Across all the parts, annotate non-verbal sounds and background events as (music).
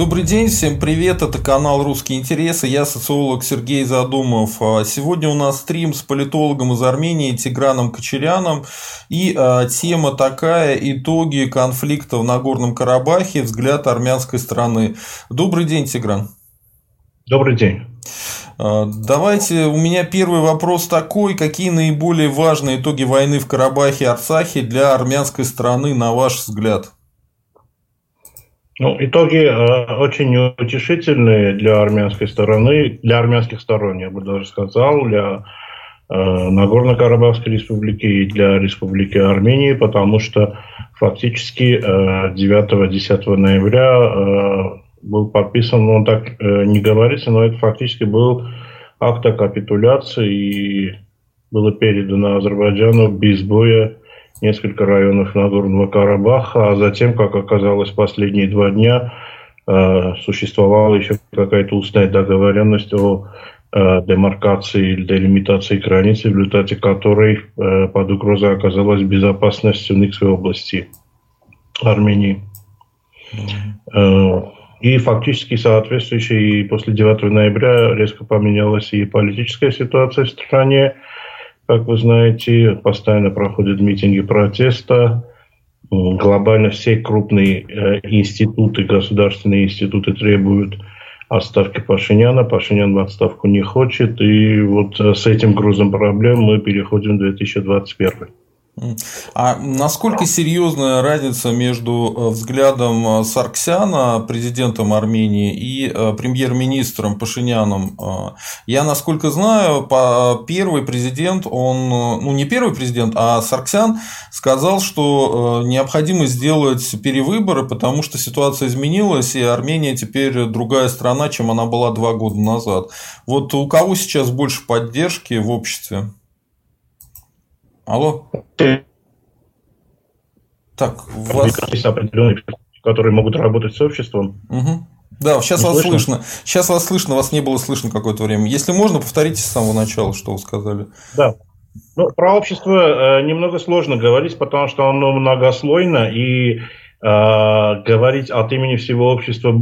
Добрый день, всем привет, это канал «Русские интересы», я социолог Сергей Задумов. А, сегодня у нас стрим с политологом из Армении Тиграном Кочеряном, и а, тема такая «Итоги конфликта в Нагорном Карабахе. Взгляд армянской страны». Добрый день, Тигран. Добрый день. А, давайте, у меня первый вопрос такой. Какие наиболее важные итоги войны в Карабахе и Арцахе для армянской страны, на ваш взгляд? Ну, итоги э, очень утешительные для армянской стороны, для армянских сторон, я бы даже сказал, для э, Нагорно-Карабахской республики и для Республики Армении, потому что фактически э, 9-10 ноября э, был подписан, он так э, не говорится, но это фактически был акт о капитуляции и было передано Азербайджану без боя несколько районов Нагорного Карабаха, а затем, как оказалось, последние два дня э, существовала еще какая-то устная договоренность о э, демаркации или делимитации границы, в результате которой э, под угрозой оказалась безопасность Сюникской области Армении. Э, и фактически соответствующие после 9 ноября резко поменялась и политическая ситуация в стране, как вы знаете, постоянно проходят митинги протеста. Глобально все крупные э, институты, государственные институты требуют отставки Пашиняна. Пашинян в отставку не хочет. И вот э, с этим грузом проблем мы переходим в 2021. А насколько серьезная разница между э, взглядом э, Сарксяна, президентом Армении, и э, премьер-министром Пашиняном? Я, насколько знаю, первый президент, он, ну не первый президент, а Сарксян сказал, что необходимо сделать перевыборы, потому что ситуация изменилась, и Армения теперь другая страна, чем она была два года назад. Вот у кого сейчас больше поддержки в обществе? Алло? Так, у вас... Есть определенные, которые могут работать с обществом. Угу. Да, сейчас не вас слышно? слышно. Сейчас вас слышно, вас не было слышно какое-то время. Если можно, повторите с самого начала, что вы сказали. Да. Ну, про общество э, немного сложно говорить, потому что оно многослойно, и э, говорить от имени всего общества,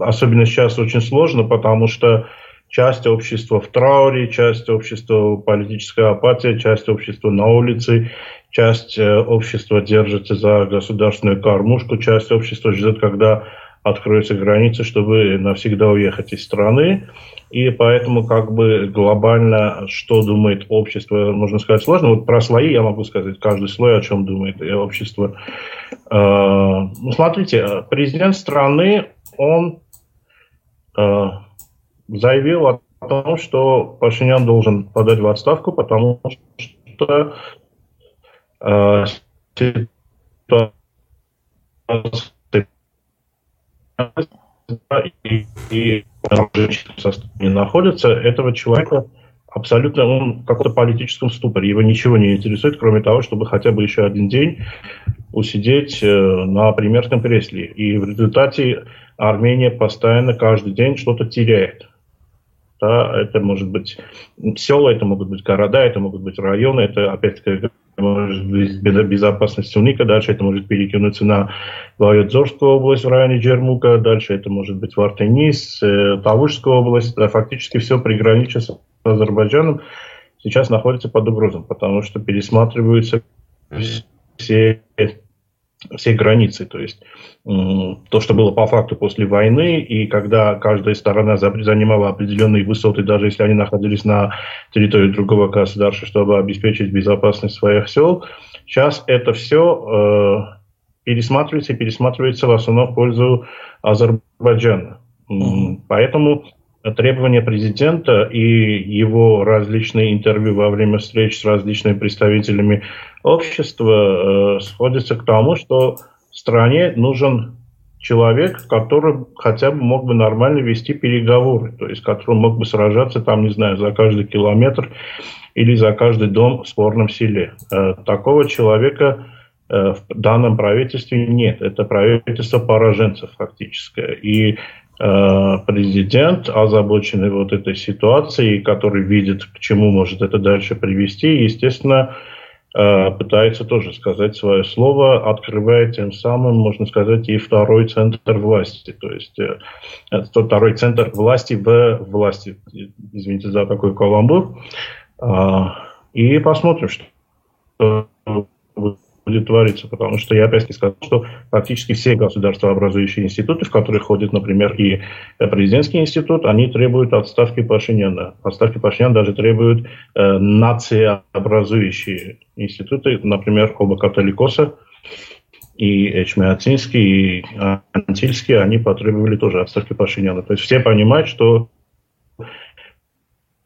особенно сейчас, очень сложно, потому что часть общества в трауре, часть общества политическая апатия, часть общества на улице, часть э, общества держится за государственную кормушку, часть общества ждет, когда откроются границы, чтобы навсегда уехать из страны. И поэтому как бы глобально, что думает общество, можно сказать, сложно. Вот про слои я могу сказать, каждый слой о чем думает общество. Э, ну, смотрите, президент страны, он э, заявил о том, что Пашинян должен подать в отставку, потому что э, ситуация и, и не находится, этого человека абсолютно он в каком-то политическом ступоре. Его ничего не интересует, кроме того, чтобы хотя бы еще один день усидеть э, на примерском кресле. И в результате Армения постоянно каждый день что-то теряет. Да, это может быть села, это могут быть города, это могут быть районы, это опять-таки может быть безопасность Уника, дальше это может перекинуться на Вайодзорскую область в районе Джермука, дальше это может быть Вартенис, э, Тавушская область, да, фактически все приграничие с Азербайджаном сейчас находится под угрозой, потому что пересматриваются все все границы. То есть то, что было по факту после войны, и когда каждая сторона занимала определенные высоты, даже если они находились на территории другого государства, чтобы обеспечить безопасность своих сел, сейчас это все э, пересматривается и пересматривается в основном в пользу Азербайджана. Mm-hmm. Поэтому требования президента и его различные интервью во время встреч с различными представителями общества э, сходятся к тому, что стране нужен человек, который хотя бы мог бы нормально вести переговоры, то есть который мог бы сражаться там, не знаю, за каждый километр или за каждый дом в спорном селе. Э, такого человека э, в данном правительстве нет. Это правительство пораженцев фактическое. И президент, озабоченный вот этой ситуацией, который видит, к чему может это дальше привести, естественно, э, пытается тоже сказать свое слово, открывая тем самым, можно сказать, и второй центр власти. То есть э, второй центр власти в власти. Извините за такой каламбур. А, и посмотрим, что будет твориться, потому что я опять-таки сказал, что практически все государствообразующие институты, в которые входит, например, и президентский институт, они требуют отставки Пашиняна. Отставки Пашиняна даже требуют э, нациеобразующие институты, например, оба католикоса, и Эчмиацинский, и Антильский, они потребовали тоже отставки Пашиняна. То есть все понимают, что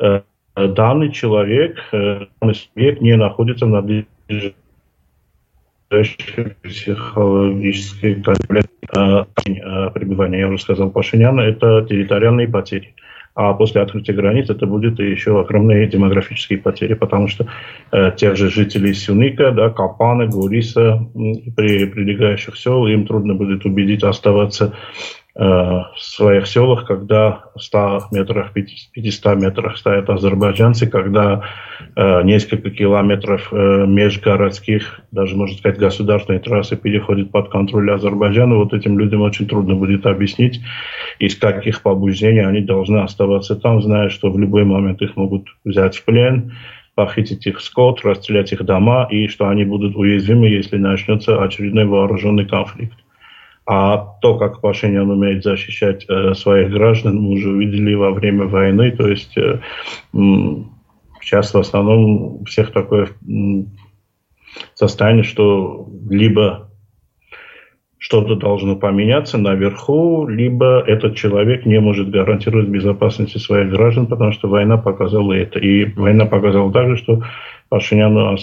э, данный человек, э, данный субъект не находится в надлежащем психологической а, а, пребывания, я уже сказал, Пашиняна, это территориальные потери. А после открытия границ это будет еще огромные демографические потери, потому что э, тех же жителей Сюника, да, Капана, Гуриса, при прилегающих сел, им трудно будет убедить оставаться в своих селах, когда в 100 метрах, 500 метрах стоят азербайджанцы, когда э, несколько километров э, межгородских, даже, можно сказать, государственной трассы переходит под контроль Азербайджана, вот этим людям очень трудно будет объяснить, из каких побуждений они должны оставаться там, зная, что в любой момент их могут взять в плен, похитить их скот, расстрелять их дома, и что они будут уязвимы, если начнется очередной вооруженный конфликт. А то, как Пашинян умеет защищать э, своих граждан, мы уже увидели во время войны. То есть э, сейчас в основном всех такое состояние, что либо что-то должно поменяться наверху, либо этот человек не может гарантировать безопасность своих граждан, потому что война показала это. И война показала также, что Пашиняну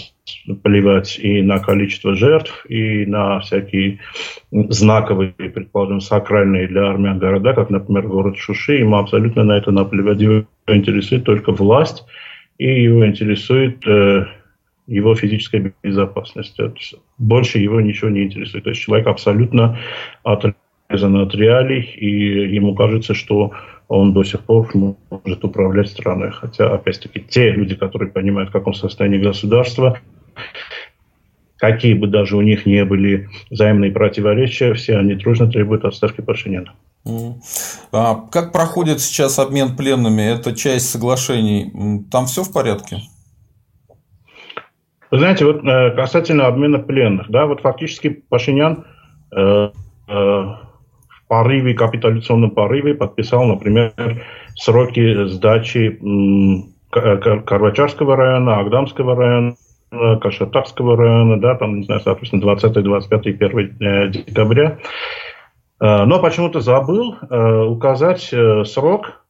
плевать и на количество жертв, и на всякие знаковые, предположим, сакральные для армян города, как, например, город Шуши. Ему абсолютно на это наплевать. Его интересует только власть, и его интересует э, его физическая безопасность. Больше его ничего не интересует. То есть человек абсолютно отрезан от реалий, и ему кажется, что он до сих пор может управлять страной. Хотя, опять-таки, те люди, которые понимают, в каком состоянии государство, какие бы даже у них не были взаимные противоречия, все они дружно требуют отставки Пашиняна. А как проходит сейчас обмен пленными? Это часть соглашений. Там все в порядке? Вы знаете, вот э, касательно обмена пленных, да, вот фактически Пашинян э, э, порыве, капитуляционном порыве подписал, например, сроки сдачи Карвачарского района, Агдамского района, Кашатарского района, да, там, не знаю, соответственно, 20, 25 и 1 декабря. Э, но почему-то забыл э, указать э, срок,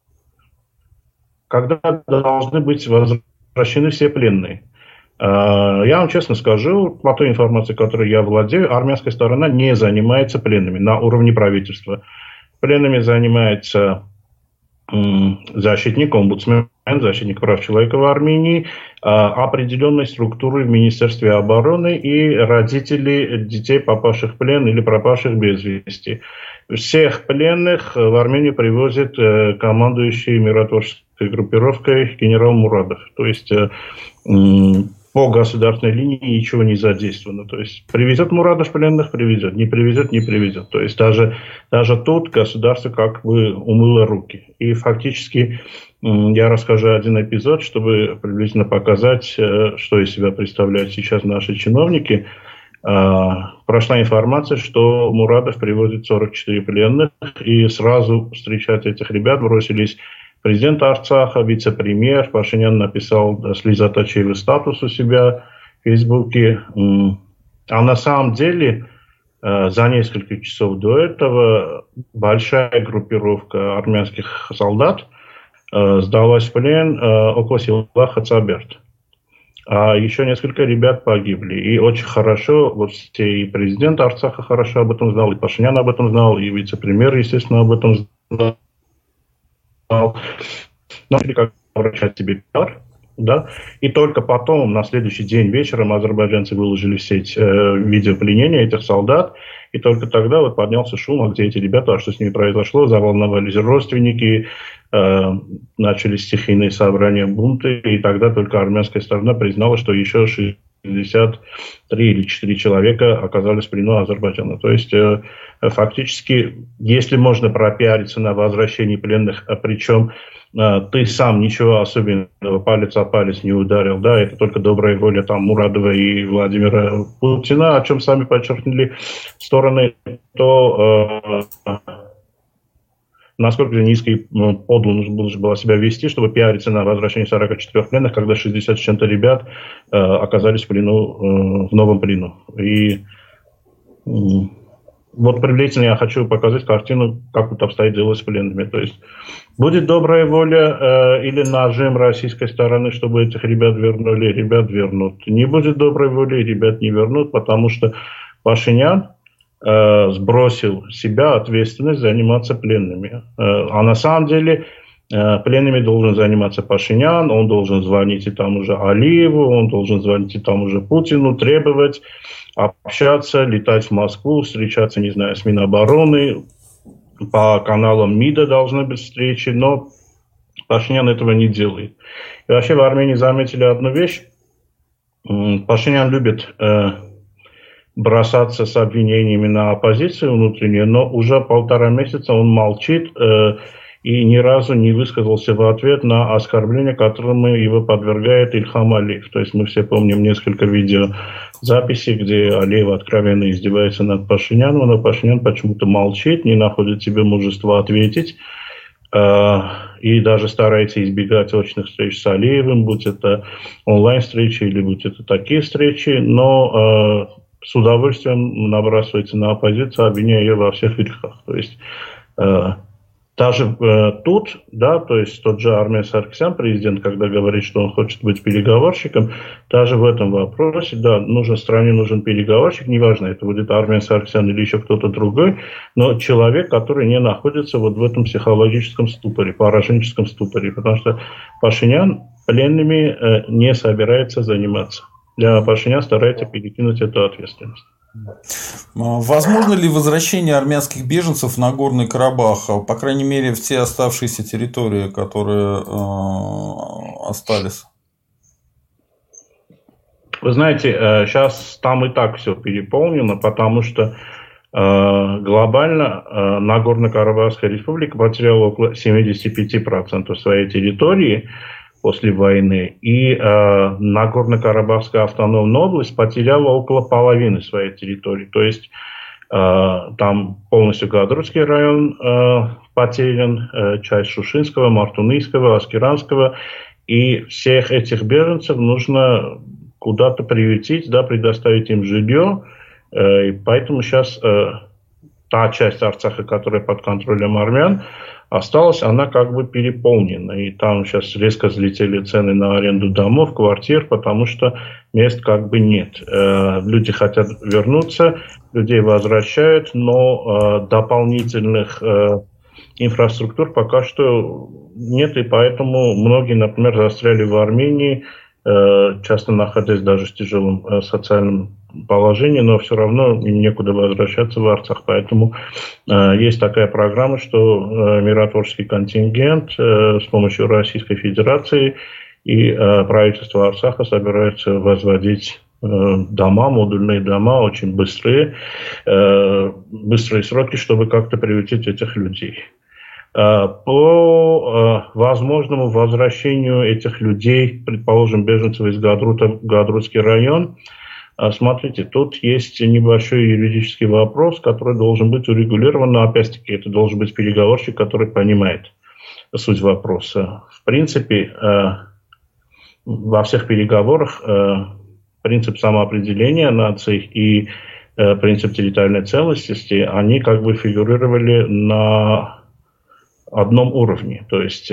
когда должны быть возвращены все пленные. Я вам честно скажу, по той информации, которой я владею, армянская сторона не занимается пленными на уровне правительства. Пленными занимается защитник, омбудсмен, защитник прав человека в Армении, определенной структуры в Министерстве обороны и родители детей, попавших в плен или пропавших без вести. Всех пленных в Армению привозит э, командующий миротворческой группировкой генерал Мурадов. То есть э, по государственной линии ничего не задействовано. То есть привезет Мурадов пленных, привезет, не привезет, не привезет. То есть даже, даже тут государство как бы умыло руки. И фактически я расскажу один эпизод, чтобы приблизительно показать, э, что из себя представляют сейчас наши чиновники. А, прошла информация, что Мурадов привозит 44 пленных, и сразу встречать этих ребят бросились президент Арцаха, вице-премьер. Пашинян написал слезоточивый статус у себя в Фейсбуке. А на самом деле э, за несколько часов до этого большая группировка армянских солдат э, сдалась в плен э, около села Хацаберт. А еще несколько ребят погибли. И очень хорошо, вот и президент Арцаха хорошо об этом знал, и Пашинян об этом знал, и вице-премьер, естественно, об этом знал но как врачать себе пиар, да, и только потом, на следующий день вечером, азербайджанцы выложили в сеть э, видео пленения этих солдат, и только тогда вот поднялся шум, а где эти ребята, а что с ними произошло, заволновались родственники, э, начались стихийные собрания, бунты, и тогда только армянская сторона признала, что еще 60 63 или 4 человека оказались в плену Азербайджана. То есть э, фактически, если можно пропиариться на возвращении пленных, а причем э, ты сам ничего особенного палец о палец не ударил, да, это только добрая воля там Мурадова и Владимира Путина, о чем сами подчеркнули стороны, то э, насколько же низко и ну, подло нужно было себя вести, чтобы пиариться на возвращение 44 пленных, когда 60 с чем-то ребят э, оказались в плену, э, в новом плену. И э, вот приблизительно я хочу показать картину, как тут обстоит дело с пленными. То есть будет добрая воля э, или нажим российской стороны, чтобы этих ребят вернули, ребят вернут. Не будет доброй воли, ребят не вернут, потому что Пашинян, э, сбросил себя ответственность заниматься пленными. Э, а на самом деле э, пленными должен заниматься Пашинян, он должен звонить и там уже Алиеву, он должен звонить и там уже Путину, требовать общаться, летать в Москву, встречаться, не знаю, с Минобороны, по каналам МИДа должны быть встречи, но Пашинян этого не делает. И вообще в Армении заметили одну вещь. Пашинян любит бросаться с обвинениями на оппозицию внутреннюю, но уже полтора месяца он молчит э, и ни разу не высказался в ответ на оскорбление, которому его подвергает Ильхам Алиев. То есть мы все помним несколько видео записей, где Алиев откровенно издевается над Пашиняном, но Пашинян почему-то молчит, не находит себе мужества ответить э, и даже старается избегать очных встреч с Алиевым, будь это онлайн-встречи или будь это такие встречи, но э, с удовольствием набрасывается на оппозицию, обвиняя ее во всех грехах. То есть э, даже э, тут, да, то есть тот же Армен Саркисян, президент, когда говорит, что он хочет быть переговорщиком, даже в этом вопросе, да, нужен стране нужен переговорщик, неважно, это будет Армен Саркисян или еще кто-то другой, но человек, который не находится вот в этом психологическом ступоре, пораженческом ступоре, потому что Пашинян пленными э, не собирается заниматься для Пашиняна старается перекинуть эту ответственность. Возможно ли возвращение армянских беженцев на Горный Карабах, по крайней мере, в те оставшиеся территории, которые э, остались? Вы знаете, сейчас э, там и так все переполнено, потому что э, глобально э, Нагорно-Карабахская республика потеряла около 75% своей территории после войны. И э, Нагорно-Карабахская автономная область потеряла около половины своей территории. То есть э, там полностью Гадрутский район э, потерян, э, часть Шушинского, Мартунийского, Аскеранского. И всех этих беженцев нужно куда-то приютить, да, предоставить им жилье. Э, и поэтому сейчас э, та часть Арцаха, которая под контролем армян, осталась она как бы переполнена. И там сейчас резко взлетели цены на аренду домов, квартир, потому что мест как бы нет. Э, люди хотят вернуться, людей возвращают, но э, дополнительных э, инфраструктур пока что нет, и поэтому многие, например, застряли в Армении, часто находясь даже в тяжелом социальном положении, но все равно им некуда возвращаться в Арцах. Поэтому э, есть такая программа, что э, миротворческий контингент э, с помощью Российской Федерации и э, правительство Арцаха собираются возводить э, дома, модульные дома, очень быстрые, э, быстрые сроки, чтобы как-то приютить этих людей. Э, по возможному возвращению этих людей, предположим, беженцев из Гадрута в Гадрутский район, а смотрите, тут есть небольшой юридический вопрос, который должен быть урегулирован, но опять-таки это должен быть переговорщик, который понимает суть вопроса. В принципе, э, во всех переговорах э, принцип самоопределения наций и э, принцип территориальной целостности, они как бы фигурировали на одном уровне. То есть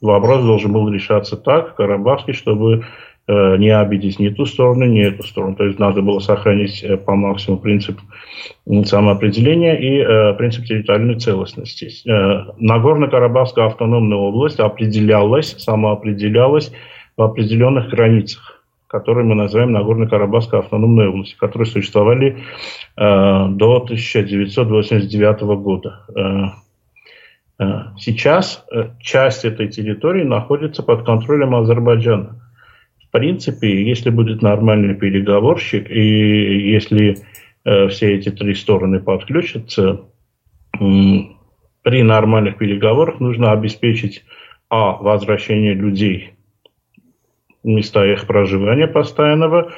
вопрос должен был решаться так, Карабахский, чтобы Э, не обидеть ни ту сторону, ни эту сторону. То есть надо было сохранить э, по максимуму принцип самоопределения и э, принцип территориальной целостности. Нагорно-Карабахская автономная область определялась, самоопределялась в определенных границах, которые мы называем Нагорно-Карабахской автономной областью, которые существовали до 1989 года. Сейчас часть этой территории находится под контролем Азербайджана. принципе, если будет нормальный переговорщик, и если э, все эти три стороны подключатся, э, при нормальных переговорах нужно обеспечить а. возвращение людей в места их проживания постоянного,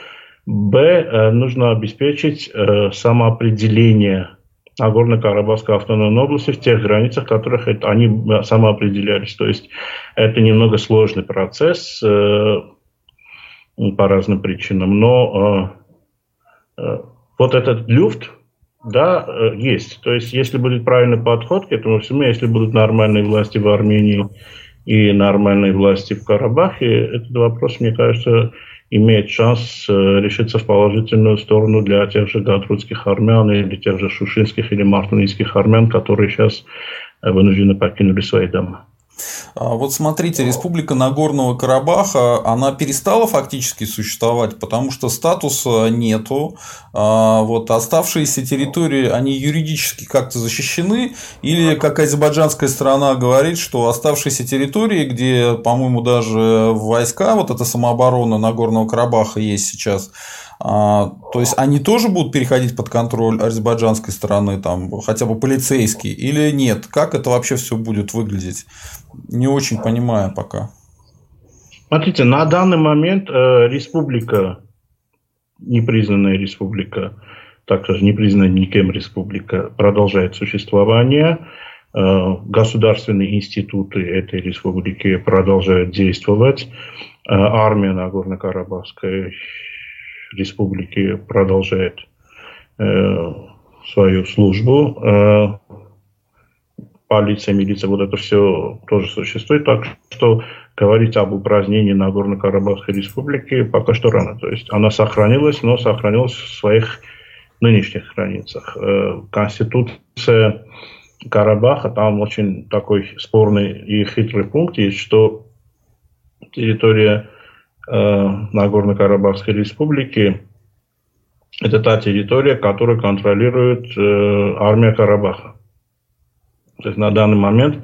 б. Э, нужно обеспечить э, самоопределение Нагорно-Карабахской автономной области в тех границах, в которых это, они самоопределялись. То есть это немного сложный процесс э, по разным причинам, но э, э, вот этот люфт, да, э, есть. То есть если будет правильный подход к этому всему, если будут нормальные власти в Армении и нормальные власти в Карабахе, этот вопрос, мне кажется, имеет шанс э, решиться в положительную сторону для тех же гатрудских армян или тех же шушинских или мартунийских армян, которые сейчас э, вынуждены покинули свои дома. А, вот смотрите, Республика Нагорного Карабаха, она перестала фактически существовать, потому что статуса нету. А, вот оставшиеся территории, они юридически как-то защищены, или как азербайджанская сторона говорит, что оставшиеся территории, где, по-моему, даже войска, вот эта самооборона Нагорного Карабаха есть сейчас, а, то есть они тоже будут переходить под контроль азербайджанской стороны, там, хотя бы полицейские, или нет? Как это вообще все будет выглядеть? Не очень понимаю пока. Смотрите, на данный момент э, республика, непризнанная республика, так же непризнанная никем республика, продолжает существование. Э, государственные институты этой республики продолжают действовать. Э, армия Нагорно-Карабахской республики продолжает э, свою службу. Полиция, милиция, вот это все тоже существует. Так что говорить об упразднении Нагорно-Карабахской республики пока что рано. То есть она сохранилась, но сохранилась в своих нынешних границах. Э, Конституция Карабаха, там очень такой спорный и хитрый пункт есть, что территория Э, Нагорно-Карабахской республики, это та территория, которую контролирует э, армия Карабаха. То есть на данный момент э,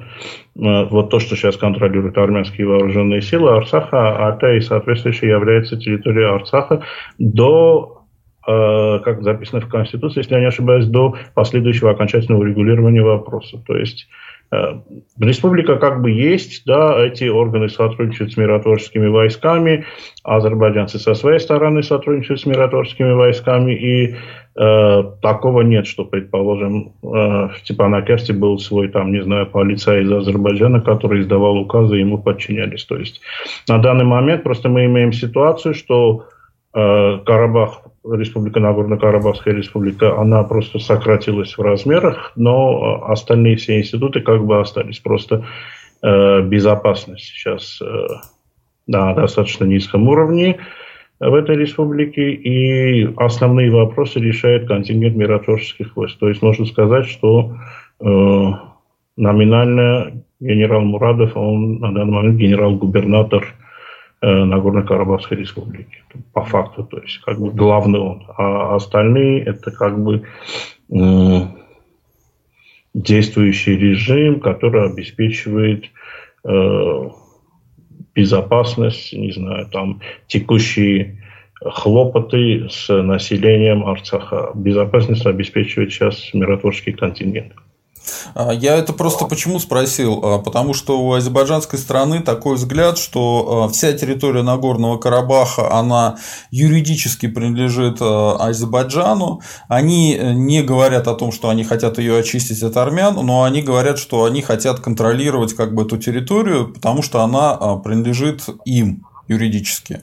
вот то, что сейчас контролируют армянские вооруженные силы Арцаха, а это и соответствующая является территорией Арцаха до, э, как записано в Конституции, если я не ошибаюсь, до последующего окончательного урегулирования вопроса. То есть Э, республика как бы есть, да, эти органы сотрудничают с миротворческими войсками, азербайджанцы со своей стороны сотрудничают с миротворческими войсками, и э, такого нет, что, предположим, э, в Степанакерте был свой, там, не знаю, полицай из Азербайджана, который издавал указы, ему подчинялись. То есть на данный момент просто мы имеем ситуацию, что э, Карабах Республика Нагорно-Карабахская республика, она просто сократилась в размерах, но остальные все институты как бы остались. Просто э, безопасность сейчас на достаточно низком уровне в этой республике, и основные вопросы решает контингент миротворческих войск. То есть можно сказать, что э, номинально генерал Мурадов, он на данный момент генерал-губернатор Э, Нагорно-Карабахской республики. По факту, то есть как бы главный он. А остальные это как бы э, действующий режим, который обеспечивает э, безопасность, не знаю, там текущие хлопоты с населением Арцаха. Безопасность обеспечивает сейчас миротворческий контингент. А, я это просто почему спросил? А, потому что у азербайджанской страны такой взгляд, что а, вся территория Нагорного Карабаха, она юридически принадлежит Азербайджану. Они э, не говорят о том, что они хотят ее очистить от армян, но они говорят, что они хотят контролировать как бы эту территорию, потому что она принадлежит им юридически.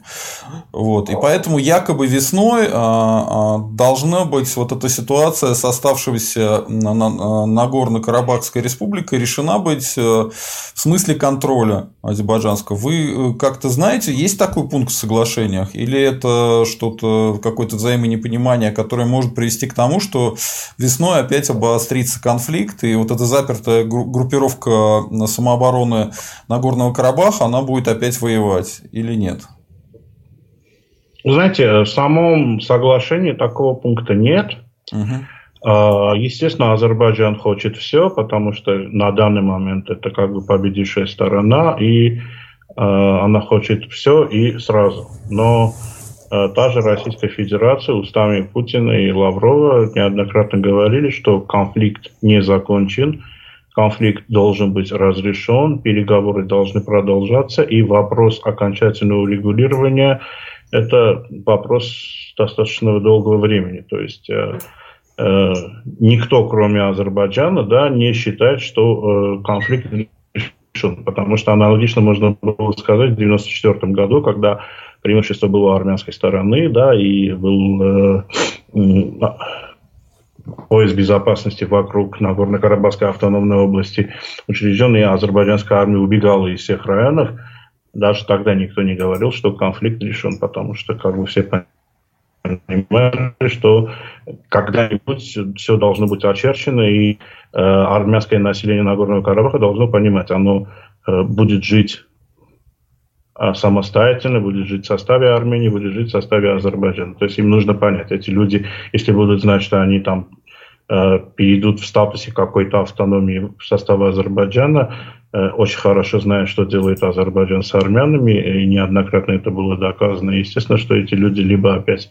Вот. И поэтому якобы весной а, а, должна быть вот эта ситуация с оставшейся Нагорно-Карабахской республикой решена быть э, в смысле контроля азербайджанского. Вы э, как-то знаете, есть такой пункт в соглашениях? Или это что-то, какое-то взаимонепонимание, которое может привести к тому, что весной опять обострится конфликт, и вот эта запертая группировка самообороны Нагорного Карабаха, она будет опять воевать? Или нет? Знаете, в самом соглашении такого пункта нет. Угу. Естественно, Азербайджан хочет все, потому что на данный момент это как бы победившая сторона, и она хочет все и сразу. Но та же Российская Федерация устами Путина и Лаврова неоднократно говорили, что конфликт не закончен, конфликт должен быть разрешен, переговоры должны продолжаться, и вопрос окончательного урегулирования – это вопрос достаточно долгого времени. То есть э, э, никто, кроме Азербайджана, да, не считает, что э, конфликт решен. Потому что аналогично можно было сказать в 1994 году, когда преимущество было армянской стороны, да, и был э, пояс безопасности вокруг Нагорно-Карабахской автономной области учрежден, и азербайджанская армия убегала из всех районов. Даже тогда никто не говорил, что конфликт решен, потому что как бы все понимали, что когда-нибудь все должно быть очерчено, и э, армянское население Нагорного Карабаха должно понимать, оно э, будет жить самостоятельно, будет жить в составе Армении, будет жить в составе Азербайджана. То есть им нужно понять, эти люди, если будут знать, что они там Э, перейдут в статусе какой-то автономии в состав Азербайджана, э, очень хорошо знают, что делает Азербайджан с армянами, и неоднократно это было доказано. Естественно, что эти люди либо опять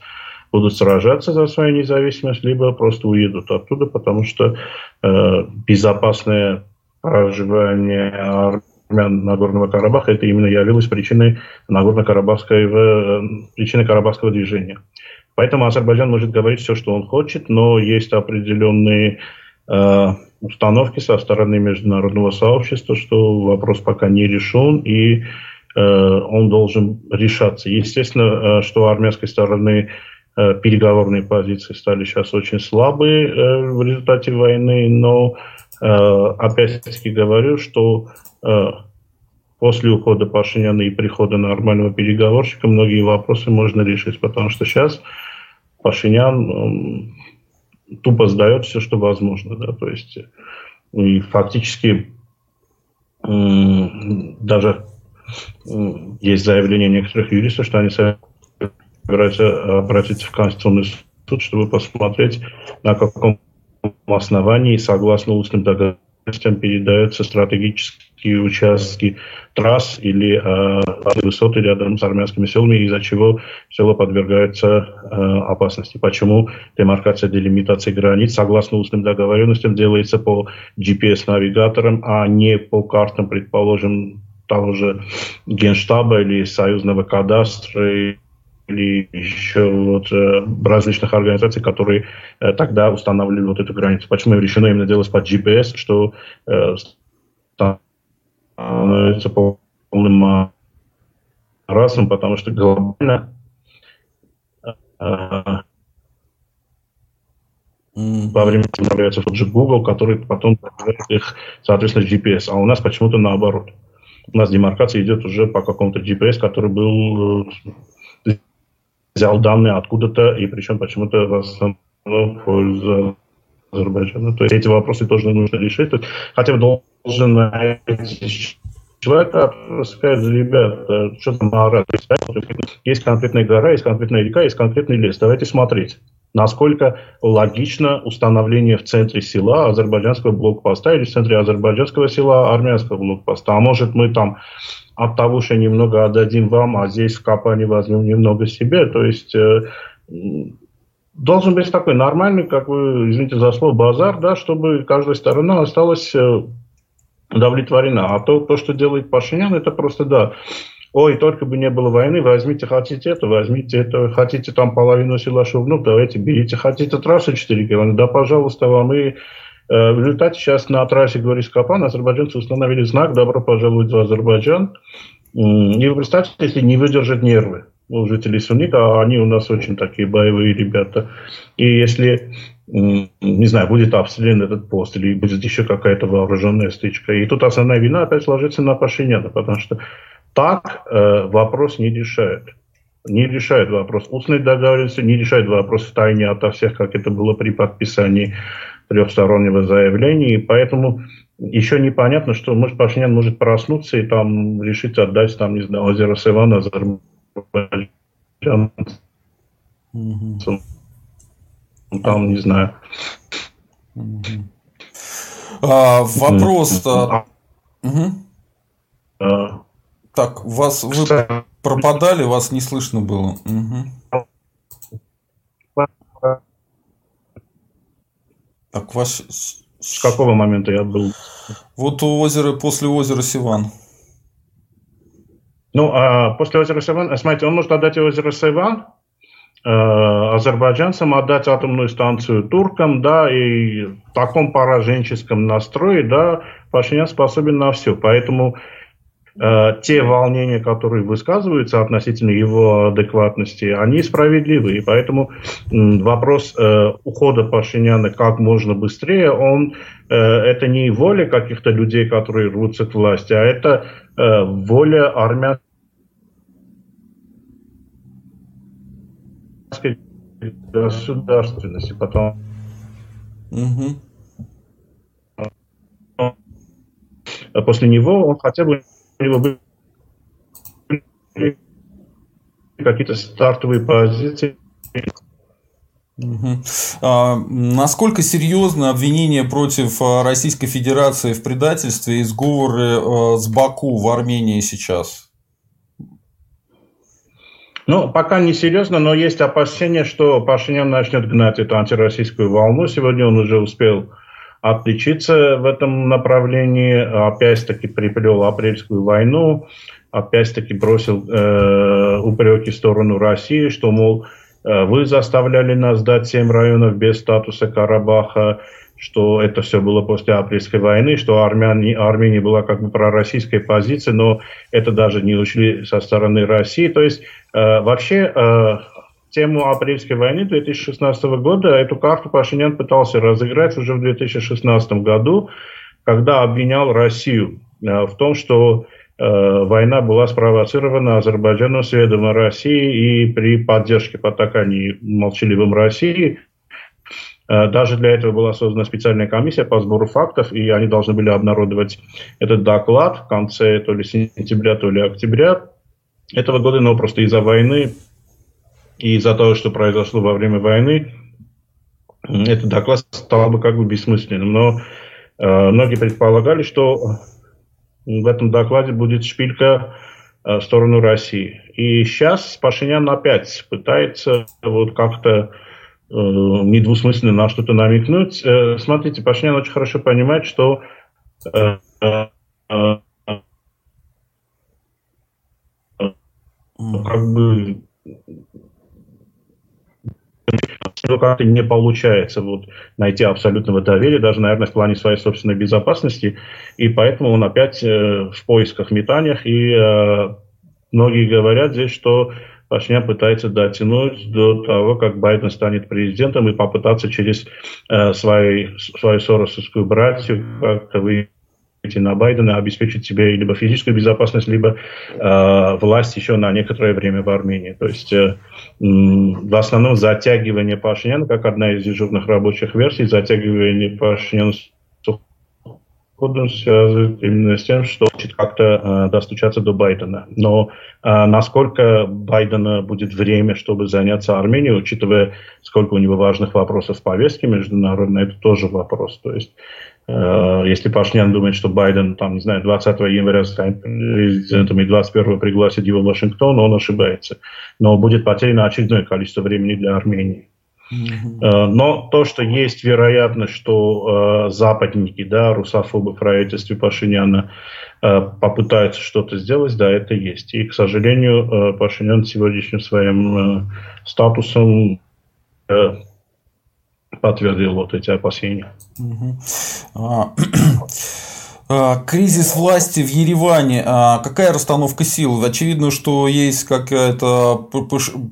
будут сражаться за свою независимость, либо просто уедут оттуда, потому что э, безопасное проживание армян Нагорного Карабаха это именно явилось причиной Нагорно-Карабахского, э, причиной Карабахского движения. Поэтому Азербайджан может говорить все, что он хочет, но есть определенные э, установки со стороны международного сообщества, что вопрос пока не решен и э, он должен решаться. Естественно, э, что армянской стороны э, переговорные позиции стали сейчас очень слабые э, в результате войны, но э, опять-таки говорю, что э, после ухода Пашиняна и прихода нормального переговорщика многие вопросы можно решить, потому что сейчас Пашинян тупо сдает все, что возможно. Да, то есть и фактически даже есть заявление некоторых юристов, что они собираются обратиться в Конституционный суд, чтобы посмотреть, на каком основании, согласно устным договорам, передаются стратегические участки трасс или э, высоты рядом с армянскими селами, из-за чего село подвергается э, опасности. Почему демаркация делимитации границ, согласно устным договоренностям, делается по GPS-навигаторам, а не по картам, предположим, того же Генштаба или Союзного кадастра или еще вот, э, различных организаций, которые э, тогда устанавливали вот эту границу. Почему решено именно делать под GPS, что э, становится полным расом, потому что глобально во время управляется тот же Google, который потом их, соответственно, GPS. А у нас почему-то наоборот. У нас демаркация идет уже по какому-то GPS, который был взял данные откуда-то, и причем почему-то в основном в пользу Азербайджана. То есть эти вопросы тоже нужно решить. То хотя бы должен найти человека сказать, ребят, что там орать? Есть конкретная гора, есть конкретная река, есть конкретный лес. Давайте смотреть, насколько логично установление в центре села азербайджанского блокпоста или в центре азербайджанского села армянского блокпоста. А может мы там от того, что немного отдадим вам, а здесь в Капане возьмем немного себе. То есть э, должен быть такой нормальный, как вы, извините за слово, базар, да, чтобы каждая сторона осталась э, удовлетворена. А то, то, что делает Пашинян, это просто, да, ой, только бы не было войны, возьмите, хотите это, возьмите это, хотите там половину села Шувнук, давайте берите, хотите трассу 4 километра, да, пожалуйста, вам и Э, в результате сейчас на трассе Говорис-Капан азербайджанцы установили знак «Добро пожаловать в Азербайджан». И вы представьте, если не выдержат нервы у жителей Суника, а они у нас очень такие боевые ребята. И если, не знаю, будет обстрелян этот пост или будет еще какая-то вооруженная стычка. И тут основная вина опять ложится на Пашиняна, потому что так э, вопрос не решает. Не решает вопрос устной договоренности, не решает вопрос в тайне ото всех, как это было при подписании трехстороннего заявления, и поэтому еще непонятно, что может Пашинян может проснуться и там решить отдать, там, не знаю, озеро Севан Азербайджан. Mm-hmm. Там, не знаю. А, вопрос. Угу. А, Так, вас вы пропадали, вас не слышно было. Угу. Так, вас... С какого момента я был? Вот у озера, после озера Сиван. Ну, а после озера Сиван, смотрите, он может отдать озеро Сиван, азербайджанцам отдать атомную станцию туркам, да, и в таком пораженческом настрое, да, Пашинян способен на все. Поэтому Э, те волнения, которые высказываются относительно его адекватности, они справедливы. И поэтому вопрос э, ухода Пашиняна как можно быстрее, он, э, это не воля каких-то людей, которые рвутся к власти, а это воля армянской государственности. Потом... Угу. После него он хотя бы у него были какие-то стартовые позиции. Угу. А, насколько серьезно обвинение против а, Российской Федерации в предательстве и сговоры а, с Баку в Армении сейчас? Ну, пока не серьезно, но есть опасения, что Пашинян начнет гнать эту антироссийскую волну. Сегодня он уже успел отличиться в этом направлении. Опять-таки приплел апрельскую войну, опять-таки бросил э, упреки в сторону России, что, мол, э, вы заставляли нас сдать семь районов без статуса Карабаха, что это все было после апрельской войны, что Армяне, Армения была как бы пророссийской позиции, но это даже не учли со стороны России. То есть вообще э, тему апрельской войны 2016 года, эту карту Пашинян пытался разыграть уже в 2016 году, когда обвинял Россию э, в том, что э, война была спровоцирована Азербайджаном с ведома России и при поддержке потаканий молчаливым России. Э, даже для этого была создана специальная комиссия по сбору фактов, и они должны были обнародовать этот доклад в конце то ли сентября, то ли октября этого года, но просто из-за войны и из-за того, что произошло во время войны, этот доклад стал бы как бы бессмысленным. Но э, многие предполагали, что в этом докладе будет шпилька э, в сторону России. И сейчас Пашинян опять пытается вот как-то э, недвусмысленно на что-то намекнуть. Э, смотрите, Пашинян очень хорошо понимает, что э, э, как бы что как-то не получается вот, найти абсолютного доверия, даже, наверное, в плане своей собственной безопасности. И поэтому он опять э, в поисках, метаниях. И э, многие говорят здесь, что Пашинян пытается дотянуть до того, как Байден станет президентом и попытаться через э, свои, свою соросовскую братью как-то вы выйти на Байдена, обеспечить себе либо физическую безопасность, либо э, власть еще на некоторое время в Армении. То есть э, в основном затягивание Пашиняна, как одна из дежурных рабочих версий, затягивание Пашиняна связывает именно с тем, что хочет как-то э, достучаться до Байдена. Но э, насколько Байдена будет время, чтобы заняться Арменией, учитывая, сколько у него важных вопросов в повестке международной, это тоже вопрос. То есть если Пашнян думает, что Байден, там, не знаю, 20 января станет президентом и 21 пригласит его в Вашингтон, он ошибается. Но будет потеряно очередное количество времени для Армении. Mm-hmm. Но то, что есть вероятность, что э, западники, да, русофобы в правительстве Пашиняна э, попытаются что-то сделать, да, это есть. И, к сожалению, э, Пашинян сегодняшним своим э, статусом э, подтвердил вот эти опасения. (clears throat) А, кризис власти в Ереване. А, какая расстановка сил? Очевидно, что есть какая-то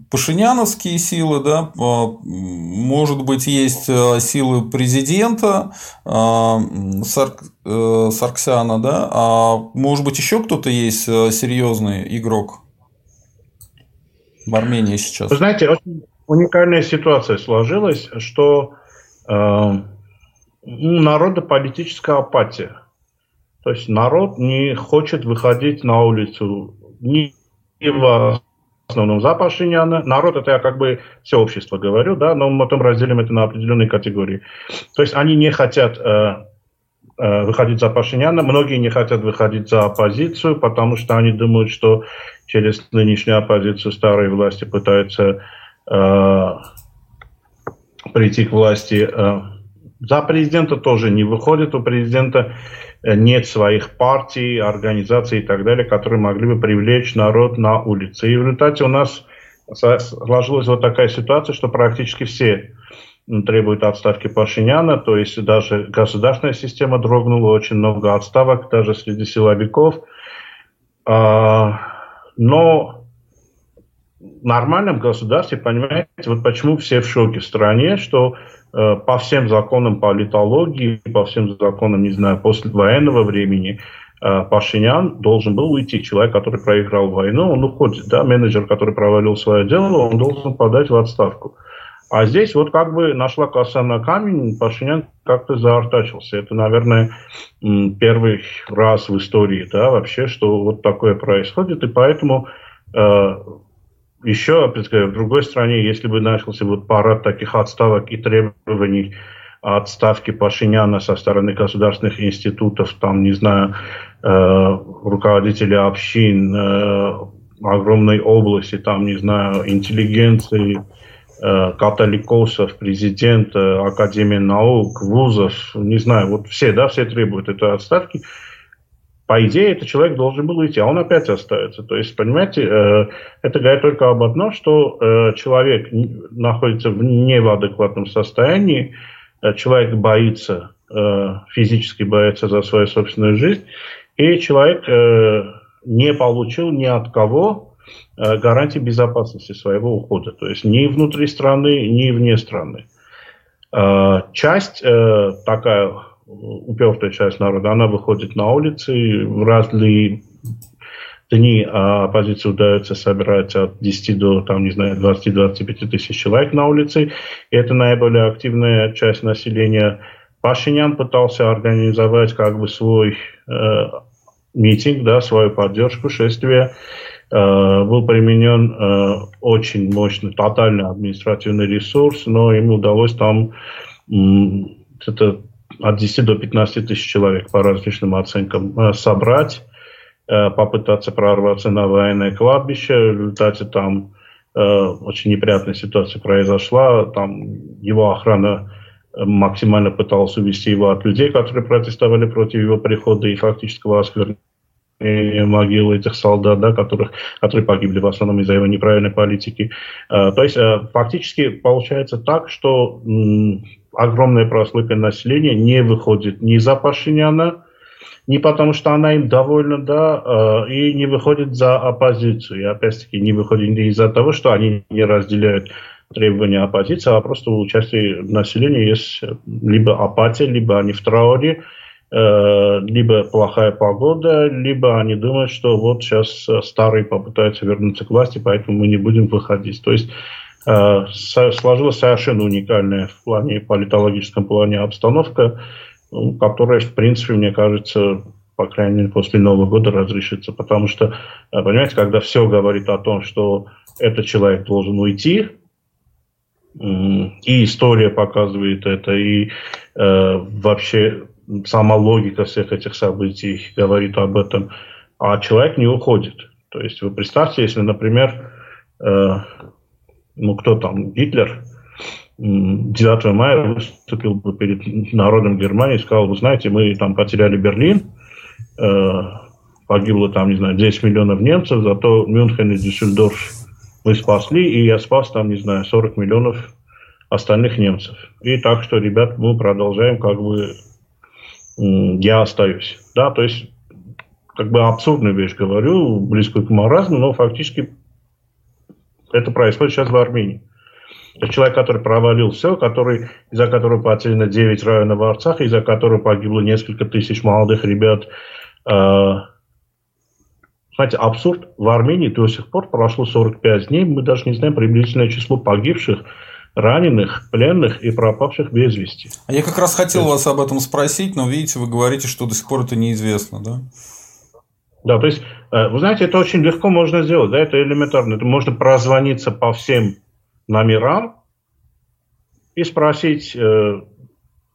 пашиняновские силы, да? А, может быть, есть силы президента Сарк... Э, Сарксяна, да? А может быть, еще кто-то есть э, серьезный игрок в Армении сейчас? Вы знаете, очень уникальная ситуация сложилась, что э, у народа политическая апатия. То есть народ не хочет выходить на улицу ни в основном за Пашиняна. Народ, это я как бы все общество говорю, да, но мы потом разделим это на определенные категории. То есть они не хотят э, выходить за Пашиняна. Многие не хотят выходить за оппозицию, потому что они думают, что через нынешнюю оппозицию старой власти пытаются э, прийти к власти. Э, за президента тоже не выходит. У президента нет своих партий, организаций и так далее, которые могли бы привлечь народ на улице. И в результате у нас сложилась вот такая ситуация, что практически все требуют отставки Пашиняна, то есть даже государственная система дрогнула, очень много отставок даже среди силовиков. А, но нормальном государстве, понимаете, вот почему все в шоке в стране, что э, по всем законам политологии, по всем законам, не знаю, после военного времени, э, Пашинян должен был уйти. Человек, который проиграл войну, он уходит. Да? Менеджер, который провалил свое дело, он должен подать в отставку. А здесь вот как бы нашла коса на камень, Пашинян как-то заортачился. Это, наверное, первый раз в истории, да, вообще, что вот такое происходит. И поэтому э, еще, в другой стране, если бы начался вот парад таких отставок и требований отставки Пашиняна со стороны государственных институтов, там, не знаю, э, руководителей общин, э, огромной области, там, не знаю, интеллигенции, Э, католикосов, президента, Академии наук, вузов, не знаю, вот все, да, все требуют этой отставки. По идее, этот человек должен был уйти, а он опять остается. То есть, понимаете, э, это говорит только об одном, что э, человек находится в не в адекватном состоянии, человек боится, физически боится за свою собственную жизнь, и человек не получил ни от кого Э, гарантии безопасности своего ухода. То есть ни внутри страны, ни вне страны. Э, часть э, такая упертая часть народа, она выходит на улицы в разные дни а оппозиции удается собирать от 10 до, там, не знаю, 20-25 тысяч человек на улице. И это наиболее активная часть населения. Пашинян пытался организовать как бы свой э, митинг, да, свою поддержку, шествие. Э, был применен э, очень мощный тотальный административный ресурс, но ему удалось там это от 10 до 15 тысяч человек по различным оценкам э, собрать, попытаться прорваться на военное кладбище. В результате там очень неприятная ситуация произошла. Там его охрана максимально пыталась увести его от людей, которые протестовали против его прихода и фактического осквернения могилы этих солдат, да, которых, которые погибли в основном из-за его неправильной политики. То есть фактически получается так, что огромная прослойка населения не выходит ни за Пашиняна, не потому что она им довольна, да, а, и не выходит за оппозицию. И опять-таки не выходит не из-за того, что они не разделяют требования оппозиции, а просто у части населения есть либо апатия, либо они в трауре, Э, либо плохая погода, либо они думают, что вот сейчас старые попытаются вернуться к власти, поэтому мы не будем выходить. То есть сложилась совершенно уникальная в плане политологическом плане обстановка, ну, которая, в принципе, мне кажется, по крайней мере, после Нового года разрешится. Потому что, понимаете, когда все говорит о том, что этот человек должен уйти, и история показывает это, и э, вообще сама логика всех этих событий говорит об этом, а человек не уходит. То есть вы представьте, если, например, э, ну кто там, Гитлер 9 мая выступил бы перед народом Германии и сказал, вы знаете, мы там потеряли Берлин, э, погибло там, не знаю, 10 миллионов немцев, зато Мюнхен и Дюссельдорф мы спасли, и я спас там, не знаю, 40 миллионов остальных немцев. И так что, ребят, мы продолжаем как бы я остаюсь. Да, то есть, как бы абсурдную вещь говорю, близкую к маразму, но фактически это происходит сейчас в Армении. Это человек, который провалил все, который, из-за которого потеряно 9 районов в Арцах, из-за которого погибло несколько тысяч молодых ребят. А, знаете, абсурд. В Армении до сих пор прошло 45 дней, мы даже не знаем приблизительное число погибших раненых, пленных и пропавших без вести. А я как раз хотел вас об этом спросить, но видите, вы говорите, что до сих пор это неизвестно, да? Да, то есть, э, вы знаете, это очень легко можно сделать, да, это элементарно. Это можно прозвониться по всем номерам и спросить, э,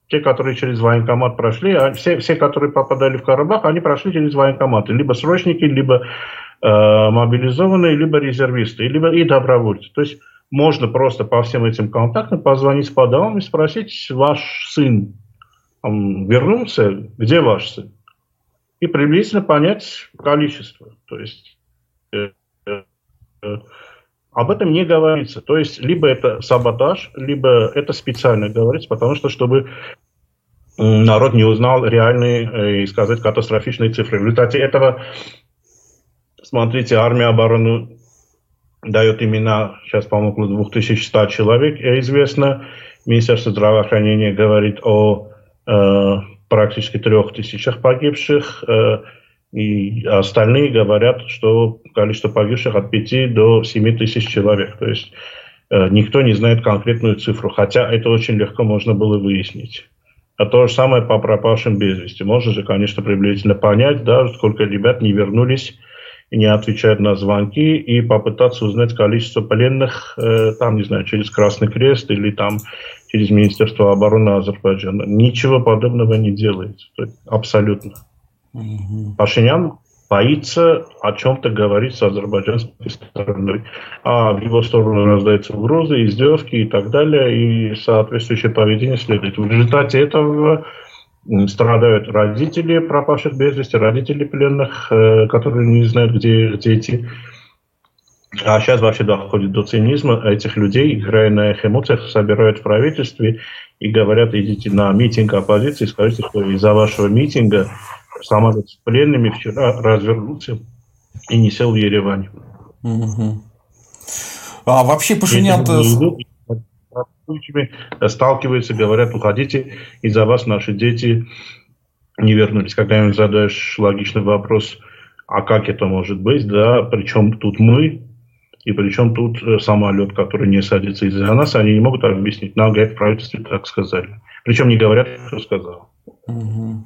те, которые через военкомат прошли, а все, все, которые попадали в Карабах, они прошли через военкоматы. Либо срочники, либо э, мобилизованные, либо резервисты, либо и добровольцы. То есть можно просто по всем этим контактам позвонить по домам и спросить, ваш сын он вернулся, где ваш сын? И приблизительно понять количество. То есть э, э, э, об этом не говорится. То есть либо это саботаж, либо это специально говорится, потому что чтобы народ не узнал реальные э, и сказать катастрофичные цифры. В результате этого, смотрите, армия обороны дает имена, сейчас, по-моему, около 2100 человек, известно. Министерство здравоохранения говорит о э, практически трех тысячах погибших. Э, и остальные говорят, что количество погибших от 5 до 7 тысяч человек. То есть э, никто не знает конкретную цифру, хотя это очень легко можно было выяснить. А то же самое по пропавшим без вести. Можно же, конечно, приблизительно понять, да, сколько ребят не вернулись и не отвечают на звонки, и попытаться узнать количество пленных, э, там, не знаю, через Красный Крест или там через Министерство обороны Азербайджана. Ничего подобного не делается. Абсолютно. Угу. Пашинян боится о чем-то говорить с азербайджанской стороной. А в его сторону раздаются угрозы, издевки и так далее, и соответствующее поведение следует. В результате этого страдают родители пропавших без вести, родители пленных, э, которые не знают, где дети. А сейчас вообще доходит до цинизма этих людей, играя на их эмоциях, собирают в правительстве и говорят, идите на митинг оппозиции, скажите, что из-за вашего митинга самолет с пленными вчера развернулся и не сел в Ереване. Угу. А вообще Пашинян... Сталкиваются, говорят, уходите, из-за вас наши дети не вернулись. Когда им задаешь логичный вопрос, а как это может быть, да, причем тут мы, и причем тут э, самолет, который не садится из-за нас, они не могут объяснить. Нам, говорят, в правительстве так сказали. Причем не говорят, кто сказал. Угу.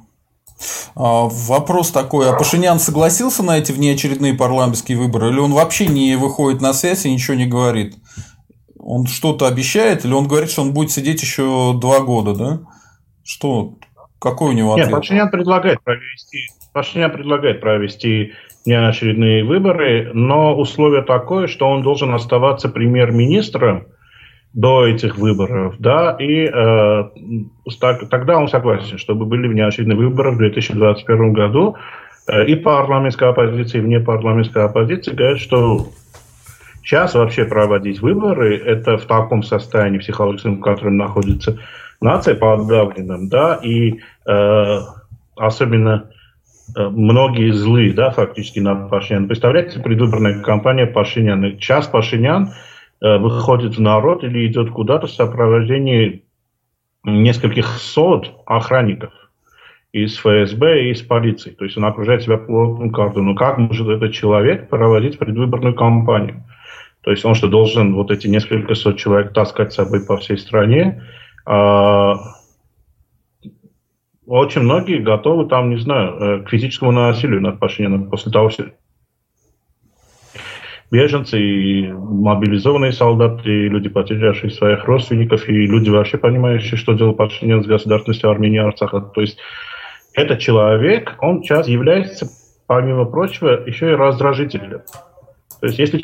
А, вопрос такой, а Пашинян согласился на эти внеочередные парламентские выборы, или он вообще не выходит на связь и ничего не говорит? Он что-то обещает, или он говорит, что он будет сидеть еще два года, да? Что? Какой у него ответ? Нет, Пашинян предлагает провести, Пашинян предлагает провести неочередные выборы, но условие такое, что он должен оставаться премьер-министром до этих выборов, да, и э, так, тогда он согласен, чтобы были внеочередные выборы в 2021 году, э, и парламентская оппозиция, и вне парламентской оппозиции говорят, что сейчас вообще проводить выборы, это в таком состоянии психологическом, в котором находится нация подавленным, да, и э, особенно многие злые, да, фактически на Пашиняна. Представляете, предвыборная кампания Пашиняна. Час Пашинян – Э, выходит в народ или идет куда-то в сопровождении нескольких сот охранников из ФСБ и из полиции. То есть он окружает себя плотным кордоном. Как может этот человек проводить предвыборную кампанию? То есть он что, должен вот эти несколько сот человек таскать с собой по всей стране? А, очень многие готовы там, не знаю, э, к физическому насилию над Пашиняном после того, что беженцы, и мобилизованные солдаты, и люди, потерявшие своих родственников, и люди вообще понимающие, что делал Пашинян с государственностью Армении Арцаха. То есть этот человек, он сейчас является, помимо прочего, еще и раздражителем. То есть если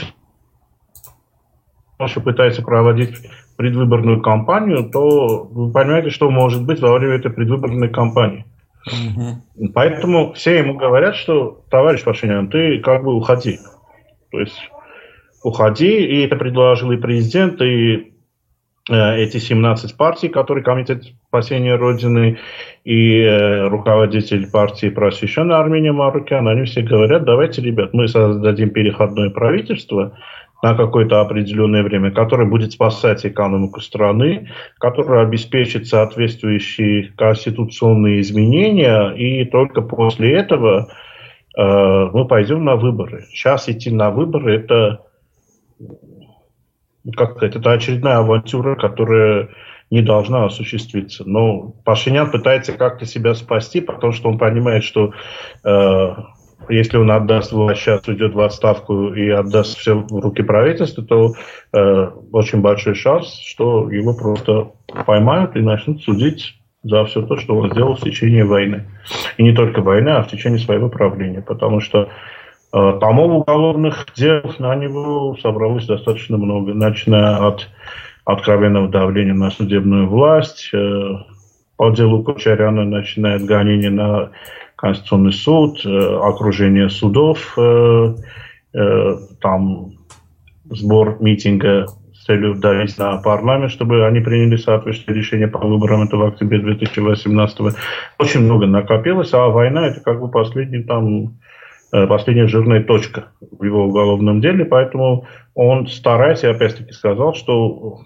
человек пытается проводить предвыборную кампанию, то вы понимаете, что может быть во время этой предвыборной кампании. Угу. Поэтому все ему говорят, что товарищ Пашинян, ты как бы уходи. То есть уходи, и это предложил и президент, и э, эти 17 партий, которые Комитет спасения Родины и э, руководитель партии просвещенной Армения Марукян, они все говорят, давайте, ребят, мы создадим переходное правительство на какое-то определенное время, которое будет спасать экономику страны, которое обеспечит соответствующие конституционные изменения, и только после этого Э, мы пойдем на выборы. Сейчас идти на выборы это как сказать, это очередная авантюра, которая не должна осуществиться. Но Пашинян пытается как-то себя спасти, потому что он понимает, что э, если он отдаст власть, сейчас уйдет в отставку и отдаст все в руки правительства, то э, очень большой шанс, что его просто поймают и начнут судить за все то, что он сделал в течение войны. И не только войны, а в течение своего правления. Потому что э, томов уголовных дел на него собралось достаточно много, начиная от откровенного давления на судебную власть, э, по делу Кочаряна начинает гонение на Конституционный суд, э, окружение судов, э, э, там сбор митинга с целью давить на парламент, чтобы они приняли соответствующее решение по выборам. Это в октябре 2018 Очень много накопилось, а война это как бы последний там последняя жирная точка в его уголовном деле, поэтому он старается, я опять-таки сказал, что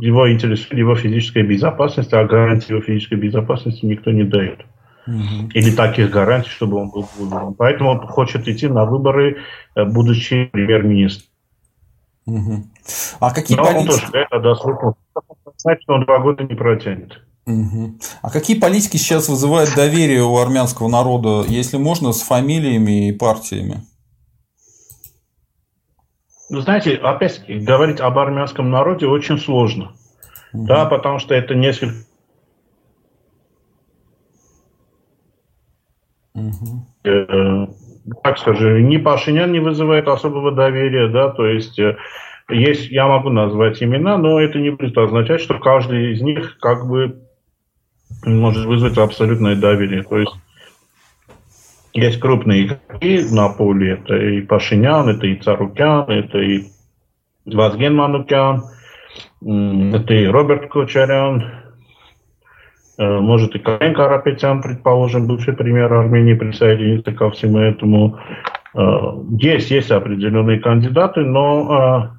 его интересует его физическая безопасность, а гарантии его физической безопасности никто не дает. Угу. Или таких гарантий, чтобы он был выбором. Поэтому он хочет идти на выборы, э, будучи премьер-министром. Угу. А какие Но политики... он тоже это доступно. Значит, он два года не протянет. Угу. А какие политики сейчас вызывают доверие у армянского народа, если можно, с фамилиями и партиями? Ну, знаете, опять говорить об армянском народе очень сложно. Угу. Да, потому что это несколько... Угу. Так скажем, ни Пашинян не вызывает особого доверия, да, то есть э, есть, я могу назвать имена, но это не будет означать, что каждый из них как бы может вызвать абсолютное доверие. То есть есть крупные игроки на поле. Это и Пашинян, это и Царукян, это и Вазген Манукян, это и Роберт Кочарян, может и Карен Карапетян, предположим, бывший премьер Армении, присоединится ко всему этому. Э, есть, есть определенные кандидаты, но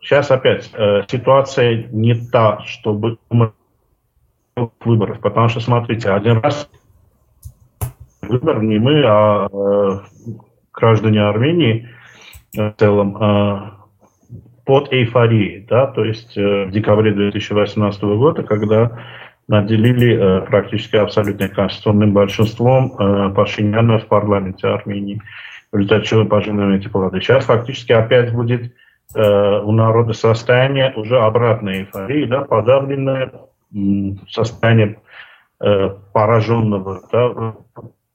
сейчас э, опять ситуация не та, чтобы выборов, потому что, смотрите, один раз выбор не мы, а э, граждане Армении в целом э, под эйфорией, да, то есть э, в декабре 2018 года, когда наделили э, практически абсолютно конституционным большинством э, Пашиняна в парламенте Армении, в результате чего пожизненно эти плоды. Сейчас фактически опять будет э, у народа состояние уже обратной эйфории, да, подавленное состояние э, пораженного да,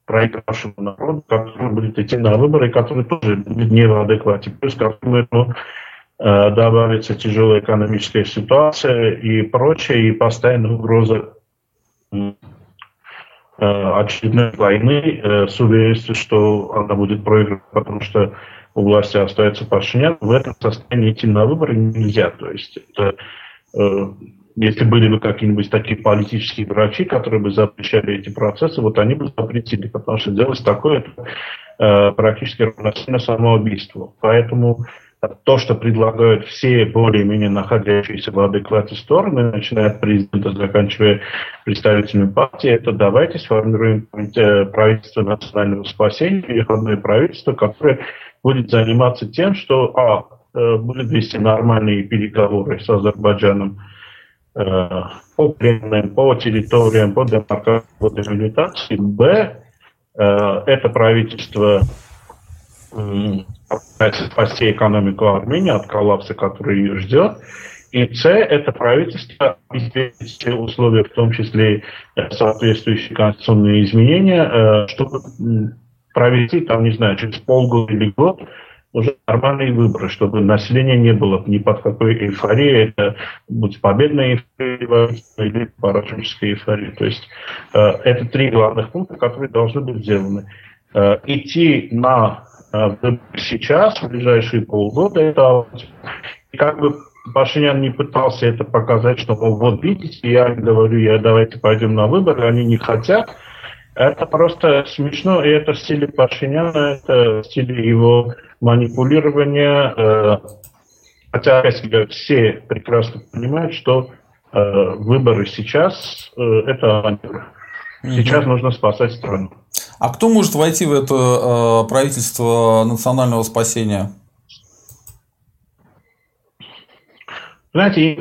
проигравшему народу, который будет идти на выборы, который тоже не в адеквате. Плюс ко всему этому э, добавится тяжелая экономическая ситуация и прочее, и постоянная угроза э, очередной войны э, с уверенностью, что она будет проиграна, потому что у власти остается Пашинян. В этом состоянии идти на выборы нельзя. То есть это э, если были бы какие-нибудь такие политические врачи, которые бы запрещали эти процессы, вот они бы запретили, потому что делать такое это э, практически равносильно самоубийству. Поэтому то, что предлагают все более-менее находящиеся в адеквате стороны, начиная от президента, заканчивая представителями партии, это давайте сформируем э, правительство национального спасения, переходное правительство, которое будет заниматься тем, что а, э, будет вести нормальные переговоры с Азербайджаном, по пленным, по территориям, по демаркации, по делимитации. Б. Это правительство спасти экономику Армении от коллапса, который ее ждет. И С – это правительство обеспечить условия, в том числе соответствующие конституционные изменения, чтобы провести, там, не знаю, через полгода или год уже нормальные выборы, чтобы население не было ни под какой эйфорией, это будь победная эйфория или пораженческая эйфория. То есть э, это три главных пункта, которые должны быть сделаны. Э, идти на э, сейчас, в ближайшие полгода, это и как бы Пашинян не пытался это показать, что, вот видите, я говорю, я давайте пойдем на выборы, они не хотят. Это просто смешно, и это в стиле Пашиняна, это в стиле его манипулирования. Э, хотя, опять все прекрасно понимают, что э, выборы сейчас э, это авантюра. Сейчас угу. нужно спасать страну. А кто может войти в это правительство национального спасения? Знаете,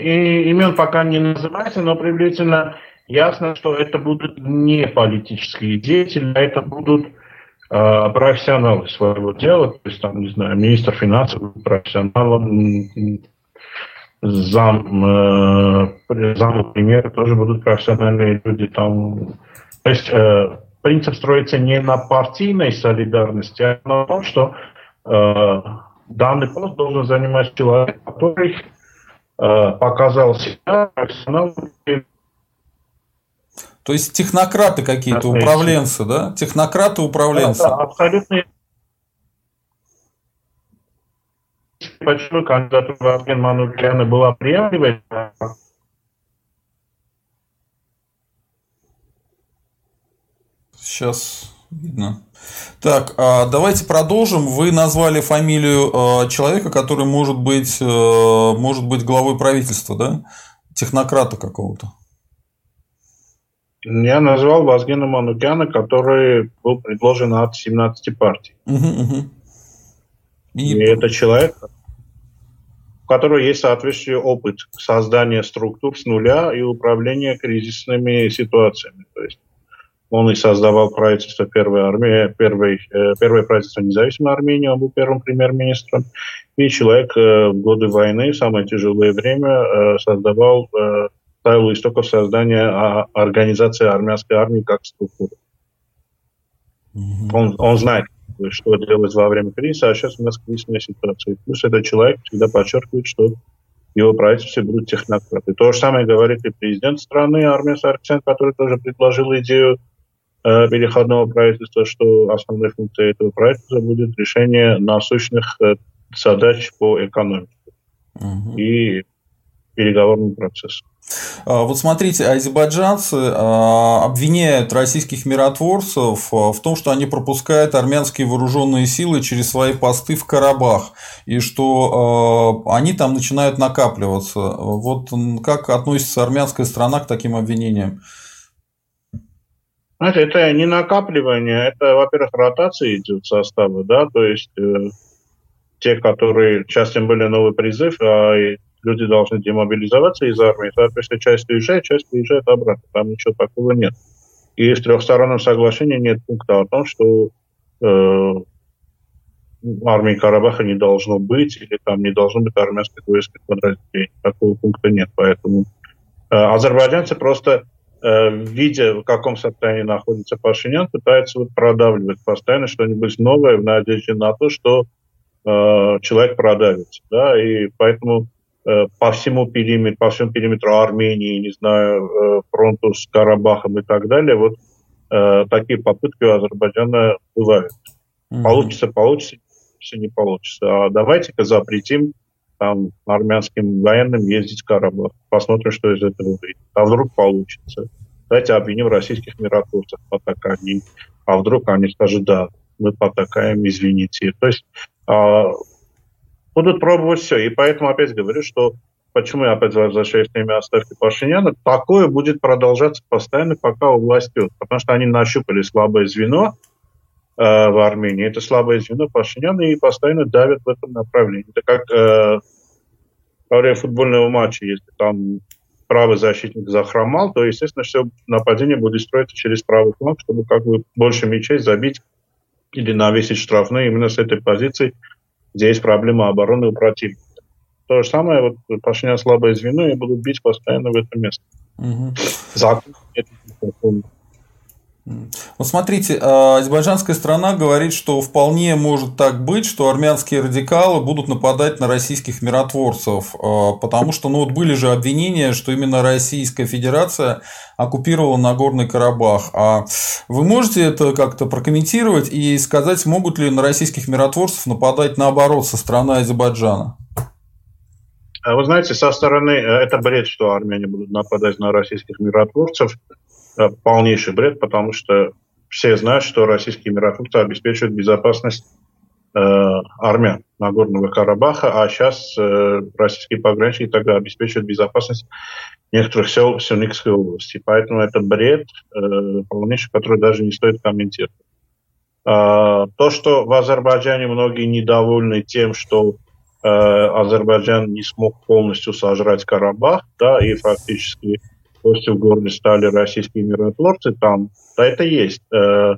имен пока не называется, но приблизительно ясно, что это будут не политические деятели, а это будут а, профессионалы своего дела, то есть там, не знаю, министр финансов профессионалом, зам, э, зам премьера тоже будут профессиональные люди. Там. То есть э, принцип строится не на партийной солидарности, а на том, что э, данный пост должен занимать человек, который э, показал себя профессионалом. То есть технократы какие-то, управленцы, да? Технократы-управленцы. Да, да, абсолютно почему кандидатура Арген Манукяна была приемлемой. Сейчас видно. Так, а давайте продолжим. Вы назвали фамилию а, человека, который может быть, э, может быть главой правительства, да? Технократа какого-то. Я назвал Вазгена Манукяна, который был предложен от 17 партий. Угу, угу. И... И это человек, у которого есть соответствующий опыт создания структур с нуля и управления кризисными ситуациями. То есть он и создавал правительство первой армии, первой, э, первое правительство независимой Армении, он был первым премьер-министром. И человек э, в годы войны, в самое тяжелое время, э, создавал, ставил истоков создания а, организации армянской армии как структуры. Mm-hmm. Он, он знает, что делать во время кризиса, а сейчас у нас кризисная ситуация. Плюс этот человек всегда подчеркивает, что его правительстве будут технократы. То же самое говорит и президент страны Армия Сарксян, который тоже предложил идею переходного правительства, что основной функцией этого правительства будет решение насущных э, задач по экономике угу. и переговорному процессу. А, вот смотрите, азербайджанцы а, обвиняют российских миротворцев а, в том, что они пропускают армянские вооруженные силы через свои посты в Карабах, и что они там начинают накапливаться. Вот как относится армянская страна к таким обвинениям? Знаете, это не накапливание, это, во-первых, ротация идет состава, да, то есть э, те, которые, сейчас им были новый призыв, а люди должны демобилизоваться из армии, соответственно, часть уезжает, часть приезжает обратно. Там ничего такого нет. И в трехсторонном соглашении нет пункта о том, что э, армии Карабаха не должно быть, или там не должно быть армянских воинских подразделений. Такого пункта нет. Поэтому э, азербайджанцы просто, видя, в каком состоянии находится Пашинян, пытаются вот продавливать постоянно что-нибудь новое в надежде на то, что э, человек продавится. Да? И поэтому Э, по всему периметру, по всему периметру Армении, не знаю, э, фронту с Карабахом и так далее, вот э, такие попытки у Азербайджана бывают. Mm-hmm. Получится, получится, не получится. А давайте-ка запретим там армянским военным ездить в. Посмотрим, что из этого выйдет. А вдруг получится. Давайте обвиним российских миротворцев в потакании. А вдруг они скажут, да, мы потакаем, извините. То есть а, будут пробовать все. И поэтому опять говорю, что почему я опять возвращаюсь к теме отставки Пашиняна, такое будет продолжаться постоянно, пока у власти, потому что они нащупали слабое звено в Армении. Это слабое звено Пашиняна и постоянно давят в этом направлении. Это как э, во время футбольного матча, если там правый защитник захромал, то, естественно, все нападение будет строиться через правый фланг, чтобы как бы больше мячей забить или навесить штрафные именно с этой позиции – где есть проблема обороны у противника. То же самое, вот Пашинян слабое звено, и будут бить постоянно в это место. Угу. Закон вот смотрите, а, азербайджанская страна говорит, что вполне может так быть, что армянские радикалы будут нападать на российских миротворцев, а, потому что ну, вот были же обвинения, что именно Российская Федерация оккупировала Нагорный Карабах. А вы можете это как-то прокомментировать и сказать, могут ли на российских миротворцев нападать наоборот со стороны Азербайджана? А вы знаете, со стороны, э, это бред, что армяне будут нападать на российских миротворцев. Э, полнейший бред, потому что все знают, что российские миротворцы обеспечивают безопасность э, армян Нагорного Карабаха, а сейчас э, российские пограничники тогда обеспечивают безопасность некоторых сел Сюникской области. Поэтому это бред э, полнейший, который даже не стоит комментировать. А, то, что в Азербайджане многие недовольны тем, что э, Азербайджан не смог полностью сожрать Карабах, да, и фактически костью в городе стали российские миротворцы там, да это есть. Э,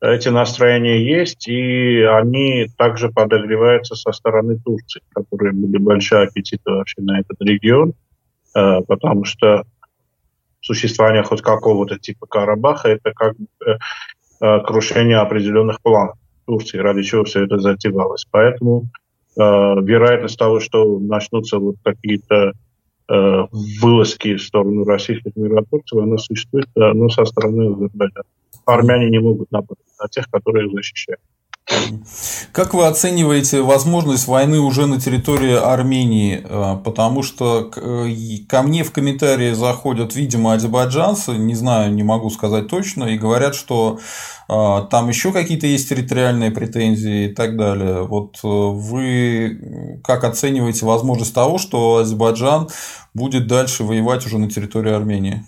эти настроения есть, и они также подогреваются со стороны Турции, которые были большие аппетиты вообще на этот регион, э, потому что существование хоть какого-то типа Карабаха – это как э, э, крушение определенных планов Турции, ради чего все это затевалось. Поэтому вероятность того, что начнутся вот какие-то вылазки в сторону российских миротворцев, она существует, но со стороны Азербайджана армяне не могут нападать на тех, которые их защищают. Как вы оцениваете возможность войны уже на территории Армении? Э, потому что э, ко мне в комментарии заходят, видимо, азербайджанцы, не знаю, не могу сказать точно, и говорят, что э, там еще какие-то есть территориальные претензии и так далее. Вот вы как оцениваете возможность того, что Азербайджан будет дальше воевать уже на территории Армении?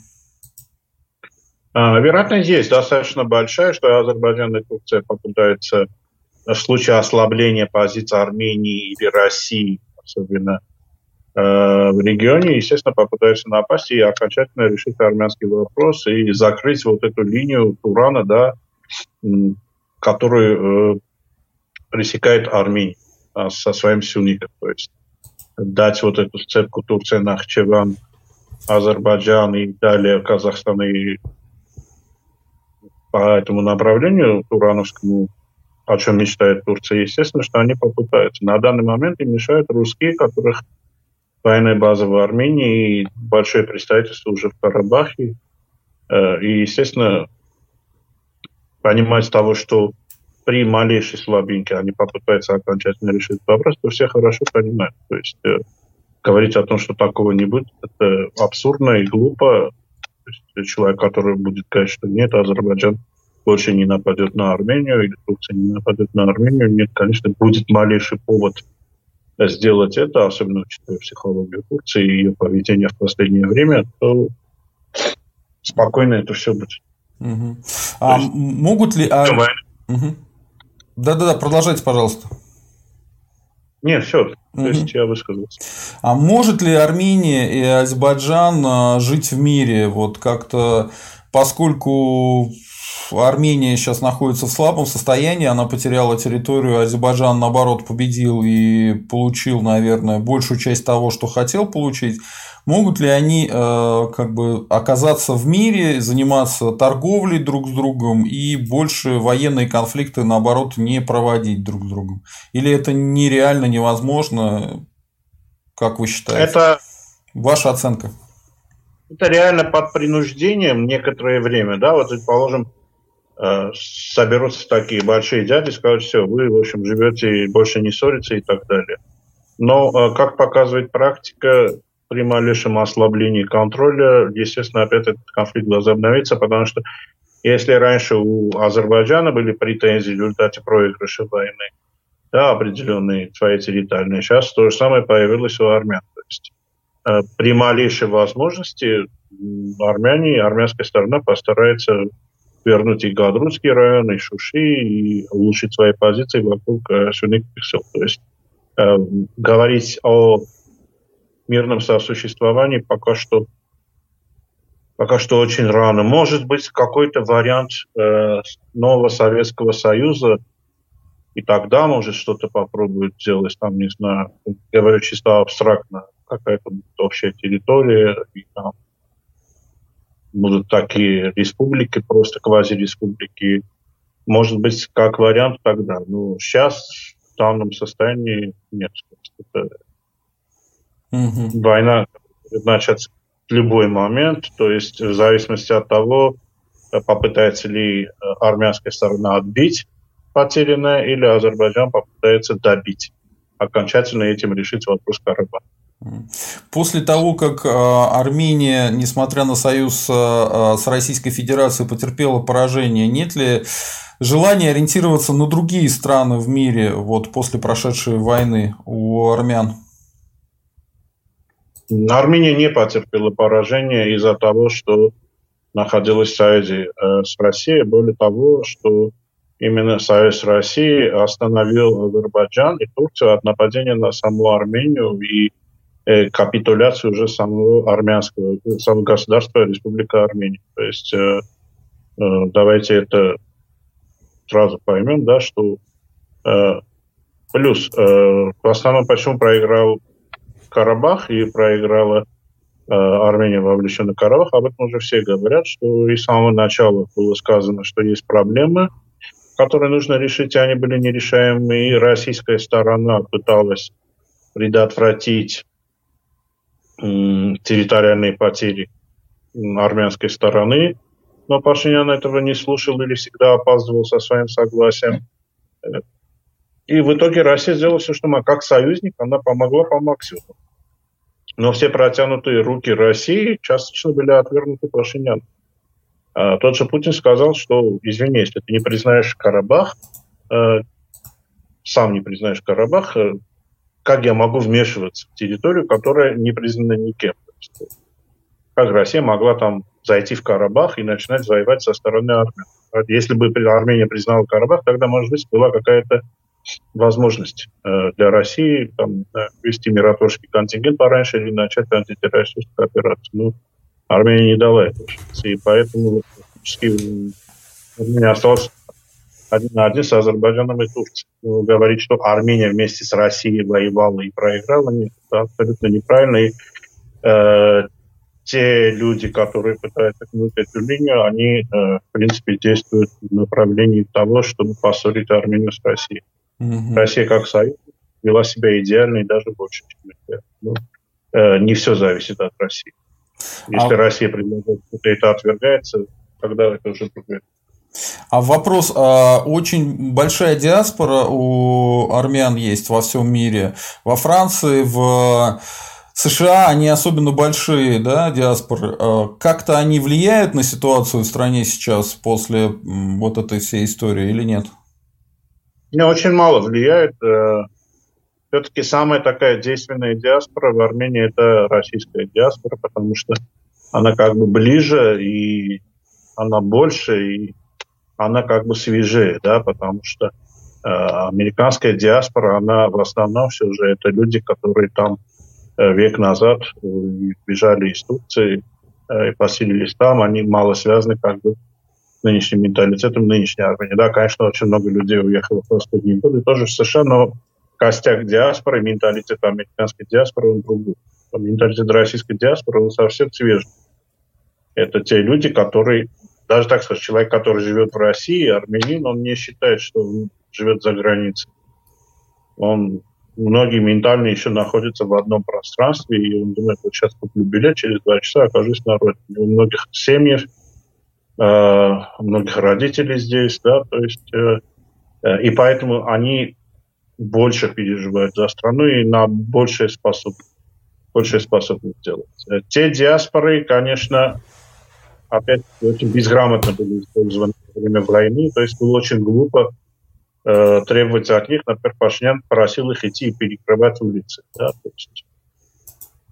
А, вероятность есть достаточно большая, что Азербайджан и Турция попытаются в случае ослабления позиции Армении или России, особенно э, в регионе, естественно, попытаются напасть и окончательно решить армянский вопрос и закрыть вот эту линию Турана, да, которую э, пресекает Армения а, со своим сюнитом. То есть дать вот эту сцепку Турция, Нахчеван, Азербайджан и далее Казахстан и по этому направлению турановскому, о чем мечтает Турция, естественно, что они попытаются. На данный момент им мешают русские, которых военная база в Армении и большое представительство уже в Карабахе. Э, и, естественно, понимать того, что при малейшей слабинке они попытаются окончательно решить вопрос, то все хорошо понимают. То есть э, говорить о том, что такого не будет, это абсурдно и глупо есть человек, который будет говорить, что нет, Азербайджан больше не нападет на Армению, или Турция не нападет на Армению, нет, конечно, будет малейший повод сделать это, особенно учитывая психологию Турции и ее поведение в последнее время, то спокойно это все будет. Угу. А есть, могут ли... А... Угу. Да-да-да, продолжайте, пожалуйста. Не, все, то угу. есть я высказался. А может ли Армения и Азербайджан а, жить в мире? Вот как-то, поскольку Армения сейчас находится в слабом состоянии, она потеряла территорию, Азербайджан, наоборот, победил и получил, наверное, большую часть того, что хотел получить. Могут ли они э, как бы оказаться в мире, заниматься торговлей друг с другом и больше военные конфликты, наоборот, не проводить друг с другом? Или это нереально, невозможно? Как вы считаете? Это ваша оценка. Это реально под принуждением некоторое время, да, вот предположим, Э, соберутся такие большие дяди скажут, все, вы, в общем, живете и больше не ссорите и так далее. Но, э, как показывает практика, при малейшем ослаблении контроля, естественно, опять этот конфликт возобновится, потому что если раньше у Азербайджана были претензии в результате проигрыша войны, да, определенные свои территориальные, сейчас то же самое появилось у армян. То есть э, при малейшей возможности армяне, армянская сторона постарается вернуть и Гадрутский район, и Шуши, и улучшить свои позиции вокруг э, суннитских. То есть э, говорить о мирном сосуществовании пока что пока что очень рано. Может быть, какой-то вариант э, нового Советского Союза, и тогда, может, что-то попробуют сделать, там, не знаю, говорю чисто абстрактно, какая-то общая территория, и там будут такие республики, просто квазиреспублики. Может быть, как вариант тогда. Но сейчас в данном состоянии нет. Это угу. Война начаться в любой момент, то есть в зависимости от того, попытается ли э, армянская сторона отбить потерянное, или Азербайджан попытается добить. Окончательно этим решить вопрос Карабаха. После того, как а, Армения, несмотря на союз а, с Российской Федерацией, потерпела поражение, нет ли желания ориентироваться на другие страны в мире вот после прошедшей войны у армян? Армения не потерпела поражение из-за того, что находилась в союзе э, с Россией. Более того, что именно Союз России остановил Азербайджан и Турцию от нападения на саму Армению и Э, капитуляцию уже самого армянского, самого государства Республика Армения. То есть э, э, давайте это сразу поймем, да, что э, плюс э, в основном почему проиграл Карабах и проиграла э, Армения вовлечена в Карабах, об этом уже все говорят, что и с самого начала было сказано, что есть проблемы, которые нужно решить, и они были нерешаемы, и российская сторона пыталась предотвратить территориальные потери армянской стороны, но Пашинян этого не слушал или всегда опаздывал со своим согласием. И в итоге Россия сделала все, что могла. Как союзник она помогла по максимуму. Но все протянутые руки России частично были отвергнуты Пашинян. А тот же Путин сказал, что, извини, если ты не признаешь Карабах, э, сам не признаешь Карабах, э, как я могу вмешиваться в территорию, которая не признана никем? Как Россия могла там зайти в Карабах и начинать воевать со стороны Армении? Если бы Армения признала Карабах, тогда, может быть, была какая-то возможность э, для России там, вести миротворческий контингент пораньше или начать антитеррористическую операцию. Ну, Армения не дала этого И поэтому фактически Армения осталась один на один с Азербайджаном и Турцией. Ну, говорить, что Армения вместе с Россией воевала и проиграла, нет, это абсолютно неправильно. И э, те люди, которые пытаются гнуть эту линию, они, э, в принципе, действуют в направлении того, чтобы поссорить Армению с Россией. Mm-hmm. Россия как союз вела себя идеально и даже больше, чем это. Ну, э, не все зависит от России. Если а... Россия предлагает, это отвергается, тогда это уже другое. А вопрос, а, очень большая диаспора у армян есть во всем мире. Во Франции, в США они особенно большие, да, диаспоры. А, как-то они влияют на ситуацию в стране сейчас после вот этой всей истории или нет? Не, очень мало влияет. Э, Все-таки самая такая действенная диаспора в Армении это российская диаспора, потому что она как бы ближе и она больше, и она как бы свежее, да, потому что э, американская диаспора, она в основном все же это люди, которые там э, век назад э, бежали из Турции э, и поселились там, они мало связаны как бы с нынешним менталитетом нынешней Армении. Да, конечно, очень много людей уехало в последние годы, тоже в США, но костяк диаспоры, менталитет американской диаспоры, он другой. Менталитет российской диаспоры, он совсем свежий. Это те люди, которые даже так сказать, человек, который живет в России, армянин, он не считает, что он живет за границей. Он многие ментально еще находятся в одном пространстве, и он думает, вот сейчас куплю билет, через два часа окажусь на родине. У многих семьев, э, у многих родителей здесь, да, то есть, э, э, и поэтому они больше переживают за страну и на большее способны, большее способны сделать. Те диаспоры, конечно, опять очень безграмотно были использованы во время войны. То есть было очень глупо э, требовать от них. Например, Пашнян просил их идти и перекрывать улицы. Да? То есть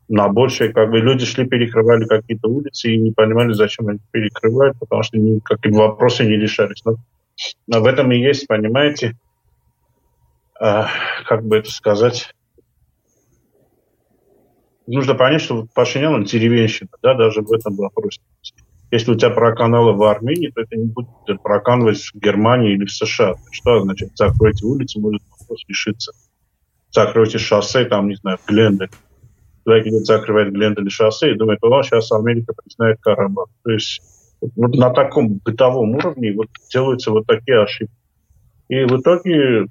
на большее, как бы люди шли, перекрывали какие-то улицы и не понимали, зачем они перекрывают, потому что никакие вопросы не решались. Но, но в этом и есть, понимаете, э, как бы это сказать, нужно понять, что Пашинян, он деревенщина, да, даже в этом вопросе. Если у тебя проканало в Армении, то это не будет проканывать в Германии или в США. Что значит, закройте улицы, может вопрос решиться. Закройте шоссе, там, не знаю, в Глендель. Человек идет, закрывает Глендель шоссе и думает, о, сейчас Америка признает Карабах. То есть вот на таком бытовом уровне вот делаются вот такие ошибки. И в итоге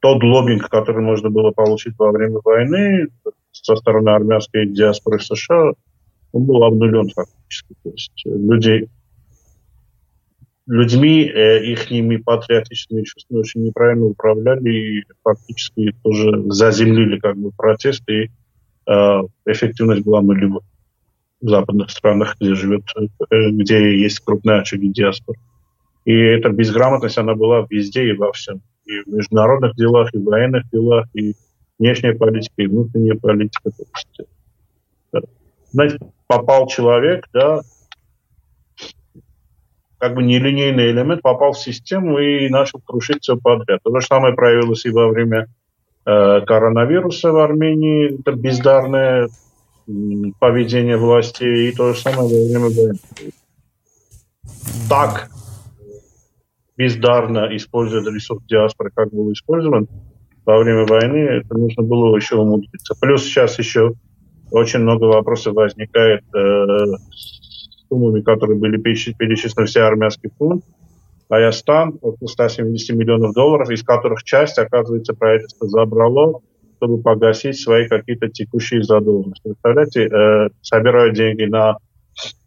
тот лоббинг, который можно было получить во время войны со стороны армянской диаспоры США, он был обнулен фактически. То есть э, люди, людьми, э, их патриотическими чувствами очень неправильно управляли и фактически тоже заземлили как бы протест, и э, эффективность была нулевой в западных странах, где живет, э, где есть крупная очаги диаспоры. И эта безграмотность, она была везде и во всем. И в международных делах, и в военных делах, и внешняя политика, и внутренняя политика. Есть, знаете, попал человек, да, как бы нелинейный элемент попал в систему и начал крушить все подряд. То же самое проявилось и во время э, коронавируса в Армении, это бездарное поведение властей, и то же самое во время войны. Так бездарно использует ресурс диаспоры, как был использован во время войны, это нужно было еще умудриться. Плюс сейчас еще очень много вопросов возникает э, с суммами, которые были перечислены все армянский фонд. Аястан, около 170 миллионов долларов, из которых часть, оказывается, правительство забрало, чтобы погасить свои какие-то текущие задолженности. Представляете, э, собирают деньги на,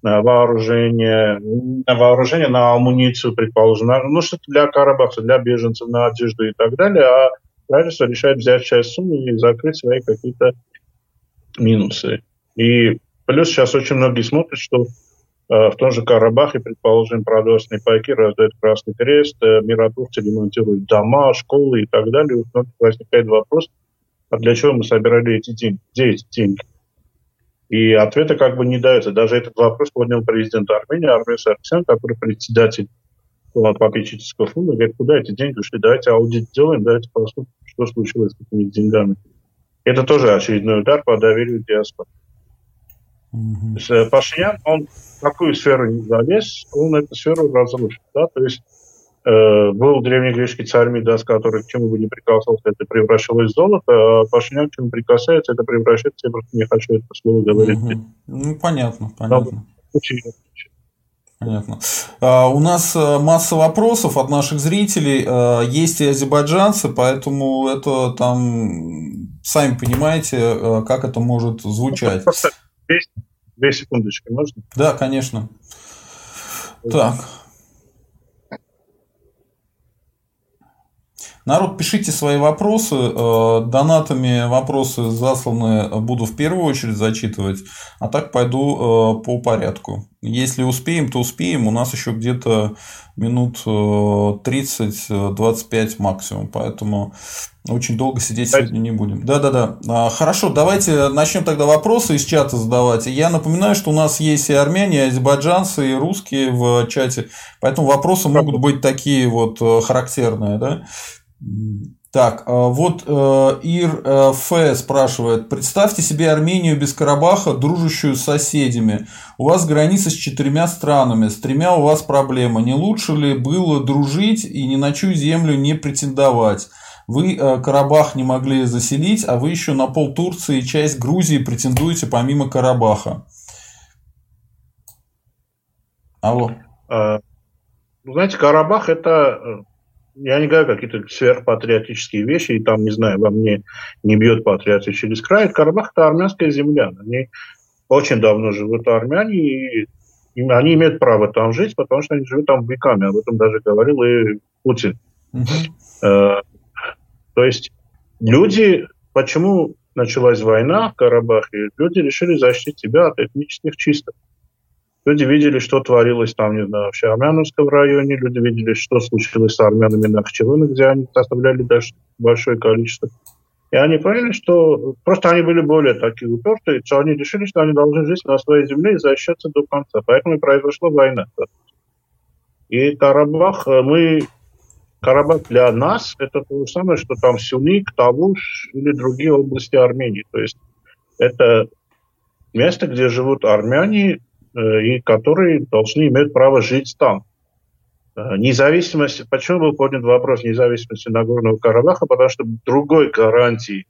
на вооружение, на вооружение, на амуницию, предположим, на, ну что-то для Карабаха, для беженцев, на одежду и так далее, а правительство решает взять часть суммы и закрыть свои какие-то минусы. И плюс сейчас очень многие смотрят, что э, в том же Карабахе, предположим, продовольственные пайки раздают Красный Крест, э, миротворцы ремонтируют дома, школы и так далее. У многих возникает вопрос, а для чего мы собирали эти деньги? Где эти деньги? И ответа как бы не дается. Даже этот вопрос поднял президент Армении Армен Саркисян, который председатель попечительского фонда, говорит, куда эти деньги ушли, давайте аудит сделаем, давайте посмотрим, что случилось с этими деньгами. Это тоже очередной удар по доверию диаспоры. Mm-hmm. То есть э, Пашинян, он в такую сферу не залез, он эту сферу разрушил. Да? То есть э, был древнегреческий царь Мидас, который к чему бы не прикасался, это превращалось в золото, а Пашинян к чему прикасается, это превращается, я просто не хочу это слово говорить. Mm-hmm. Ну, понятно, понятно. Но, Понятно. А, у нас э, масса вопросов от наших зрителей. А, есть и азербайджанцы, поэтому это там, сами понимаете, э, как это может звучать. Две, две секундочки, можно? Да, конечно. Так. Народ, пишите свои вопросы. Э, донатами вопросы засланы буду в первую очередь зачитывать, а так пойду по порядку. Если успеем, то успеем. У нас еще где-то минут 30-25 э, максимум. Поэтому очень долго сидеть сегодня не будем. Да-да-да. А, хорошо, давайте начнем тогда вопросы из чата задавать. Я напоминаю, что у нас есть и армяне, и азербайджанцы, и русские в чате. Поэтому вопросы могут быть такие вот э, характерные. Да? Так, а вот э, Ир э, Ф спрашивает, представьте себе Армению без Карабаха, дружащую с соседями. У вас граница с четырьмя странами, с тремя у вас проблема. Не лучше ли было дружить и ни на чью землю не претендовать? Вы э, Карабах не могли заселить, а вы еще на пол Турции и часть Грузии претендуете помимо Карабаха. Алло. Ну, знаете, Карабах это я не говорю какие-то сверхпатриотические вещи, и там, не знаю, во мне не бьет патриотия через край. Карабах – это армянская земля. Они очень давно живут армяне, и они имеют право там жить, потому что они живут там веками. Об этом даже говорил и Путин. Uh-huh. То есть люди, почему началась война в Карабахе, люди решили защитить себя от этнических чисток. Люди видели, что творилось там, не знаю, в Армяновском районе, люди видели, что случилось с армянами на Хчевыне, где они оставляли даже большое количество. И они поняли, что просто они были более такие упертые, что они решили, что они должны жить на своей земле и защищаться до конца. Поэтому и произошла война. И Карабах, э, мы Карабах для нас это то же самое, что там Сюник, Тавуш или другие области Армении. То есть это место, где живут армяне, и которые должны иметь право жить там. Э, независимость, почему был поднят вопрос независимости Нагорного Карабаха? Потому что другой гарантии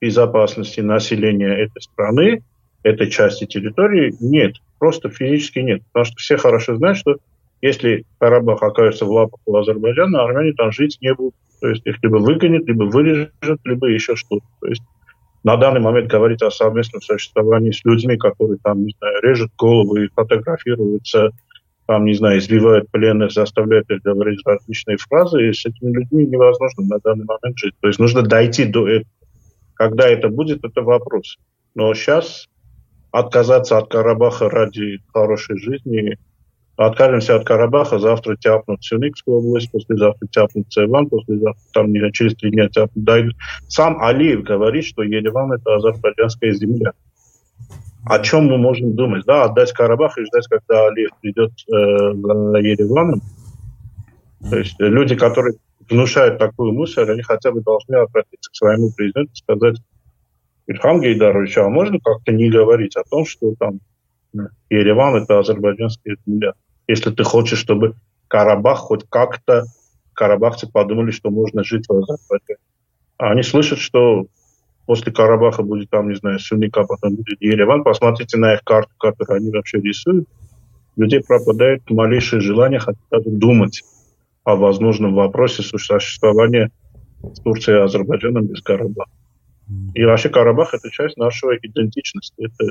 безопасности населения этой страны, этой части территории нет. Просто физически нет. Потому что все хорошо знают, что если Карабах окажется в лапах у Азербайджана, армяне там жить не будут. То есть их либо выгонят, либо вырежут, либо еще что-то. То есть на данный момент говорить о совместном существовании с людьми, которые там, не знаю, режут головы, фотографируются, там, не знаю, избивают пленных, заставляют их говорить различные фразы, и с этими людьми невозможно на данный момент жить. То есть нужно дойти до этого. Когда это будет, это вопрос. Но сейчас отказаться от Карабаха ради хорошей жизни откажемся от Карабаха, завтра тяпнут Сюникскую область, послезавтра тяпнут Цеван, послезавтра, там через три дня тяпнут Дайд. Сам Алиев говорит, что Ереван – это азербайджанская земля. О чем мы можем думать? Да, отдать Карабах и ждать, когда Алиев придет э, за Ереваном. То есть люди, которые внушают такую мысль, они хотя бы должны обратиться к своему президенту и сказать, Ильхам Гейдарович, а можно как-то не говорить о том, что там Ереван – это азербайджанская земля если ты хочешь, чтобы Карабах хоть как-то карабахцы подумали, что можно жить в Азербайджане. А они слышат, что после Карабаха будет там, не знаю, Сюника, а потом будет Ереван. Посмотрите на их карту, которую они вообще рисуют. Людей пропадает малейшее желание хотя бы думать о возможном вопросе существования Турции и Азербайджаном без Карабаха. И вообще Карабах – это часть нашего идентичности. Это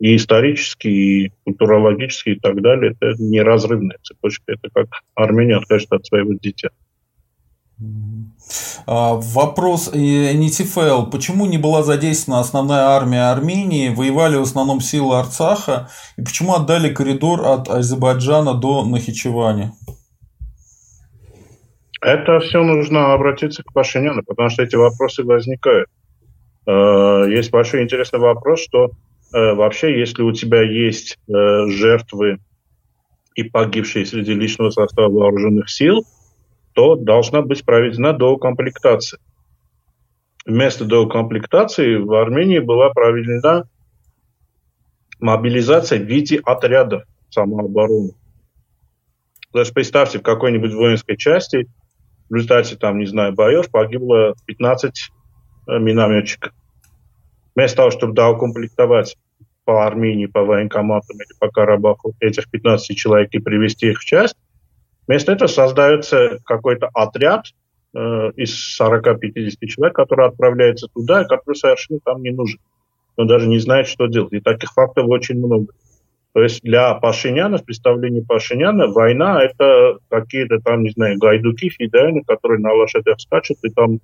и исторически, и культурологически, и так далее. Это неразрывная цепочка. Это как Армения откажет от своего дитя. А, вопрос НИТИФЛ. Почему не была задействована основная армия Армении? Воевали в основном силы Арцаха. И почему отдали коридор от Азербайджана до Нахичевани? Это все нужно обратиться к Пашиняну, потому что эти вопросы возникают. А, есть большой интересный вопрос, что вообще, если у тебя есть э, жертвы и погибшие среди личного состава вооруженных сил – то должна быть проведена доукомплектация. Вместо доукомплектации в Армении была проведена мобилизация в виде отрядов самообороны. Даже представьте, в какой-нибудь воинской части в результате, там, не знаю, боев погибло 15 э, минометчиков. Вместо того, чтобы доукомплектовать по Армении, по военкоматам или по Карабаху этих 15 человек и привести их в часть, Вместо этого создается какой-то отряд э, из 40-50 человек, который отправляется туда, который совершенно там не нужен. Он даже не знает, что делать. И таких фактов очень много. То есть для Пашиняна, в представлении Пашиняна, война – это какие-то там, не знаю, гайдуки, фидайны, которые на лошадях скачут и там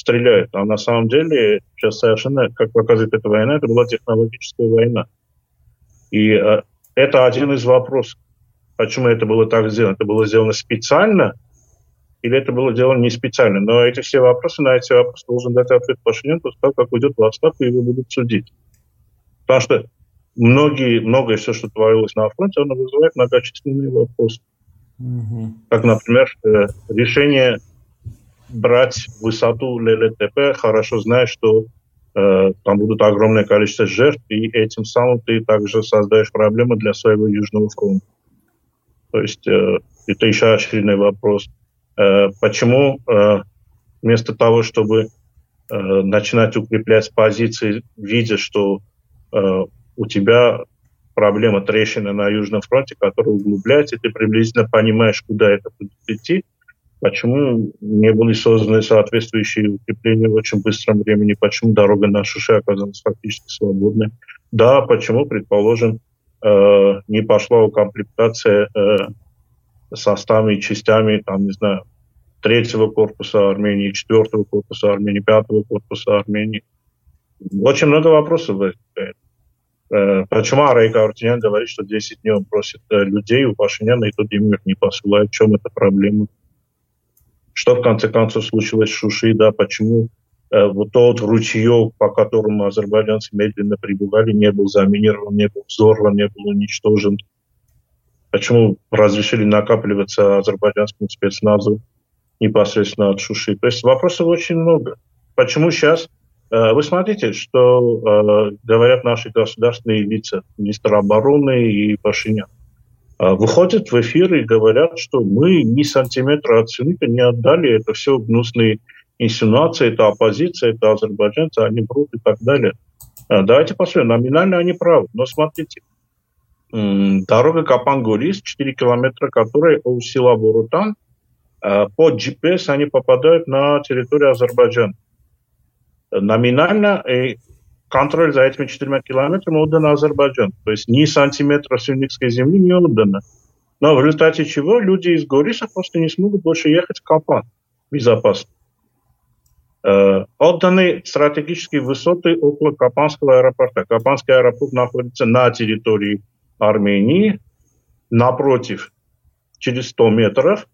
стреляют. А на самом деле сейчас совершенно, как показывает эта война, это была технологическая война. И э, это один из вопросов почему это было так сделано. Это было сделано специально или это было сделано не специально. Но эти все вопросы, на эти вопросы должен дать ответ Пашинян после того, как уйдет в отставку, и его будут судить. Потому что многие, многое все, что творилось на фронте, оно вызывает многочисленные вопросы. Угу. Как, например, э, решение брать высоту ЛЛТП, хорошо зная, что э, там будут огромное количество жертв, и этим самым ты также создаешь проблемы для своего Южного фронта. То есть э, это еще очередной вопрос. Э, почему э, вместо того, чтобы э, начинать укреплять позиции, видя, что э, у тебя проблема трещины на Южном фронте, которая углубляется, и ты приблизительно понимаешь, куда это будет идти, почему не были созданы соответствующие укрепления в очень быстром времени, почему дорога на Шуше оказалась фактически свободной. Да, почему, предположим, э, не пошла укомплектация э, составами частями, там, не знаю, третьего корпуса Армении, четвертого корпуса Армении, пятого корпуса Армении. Очень много вопросов возникает. Э, почему Арейка Артинян говорит, что 10 дней он просит э, людей у Пашиняна, и тот им их не посылает. В чем эта проблема? Что в конце концов случилось с Шуши, да, почему Э, вот тот ручеек, по которому азербайджанцы медленно прибывали, не был заминирован, не был взорван, не был уничтожен. Почему разрешили накапливаться азербайджанскому спецназу непосредственно от Шуши? То есть вопросов очень много. Почему сейчас? Э, вы смотрите, что э, говорят наши государственные лица, министр обороны и Пашинян. Выходят в эфир и говорят, что мы ни сантиметра от Сюника не отдали, это все гнусные инсинуации, это оппозиция, это азербайджанцы, они брут и так далее. Э, давайте посмотрим, номинально они правы, но смотрите, дорога Капан-Горис, 4 километра, которая у села Бурутан, э, по GPS они попадают на территорию Азербайджана. Номинально и контроль за этими четырьмя километрами отдан Азербайджан. То есть ни сантиметра сюнникской земли не отдано. Но в результате чего люди из Гориса просто не смогут больше ехать в Капан безопасно. Э, отданы стратегические высоты около Капанского аэропорта. Капанский аэропорт находится на территории Армении, напротив, через 100 метров,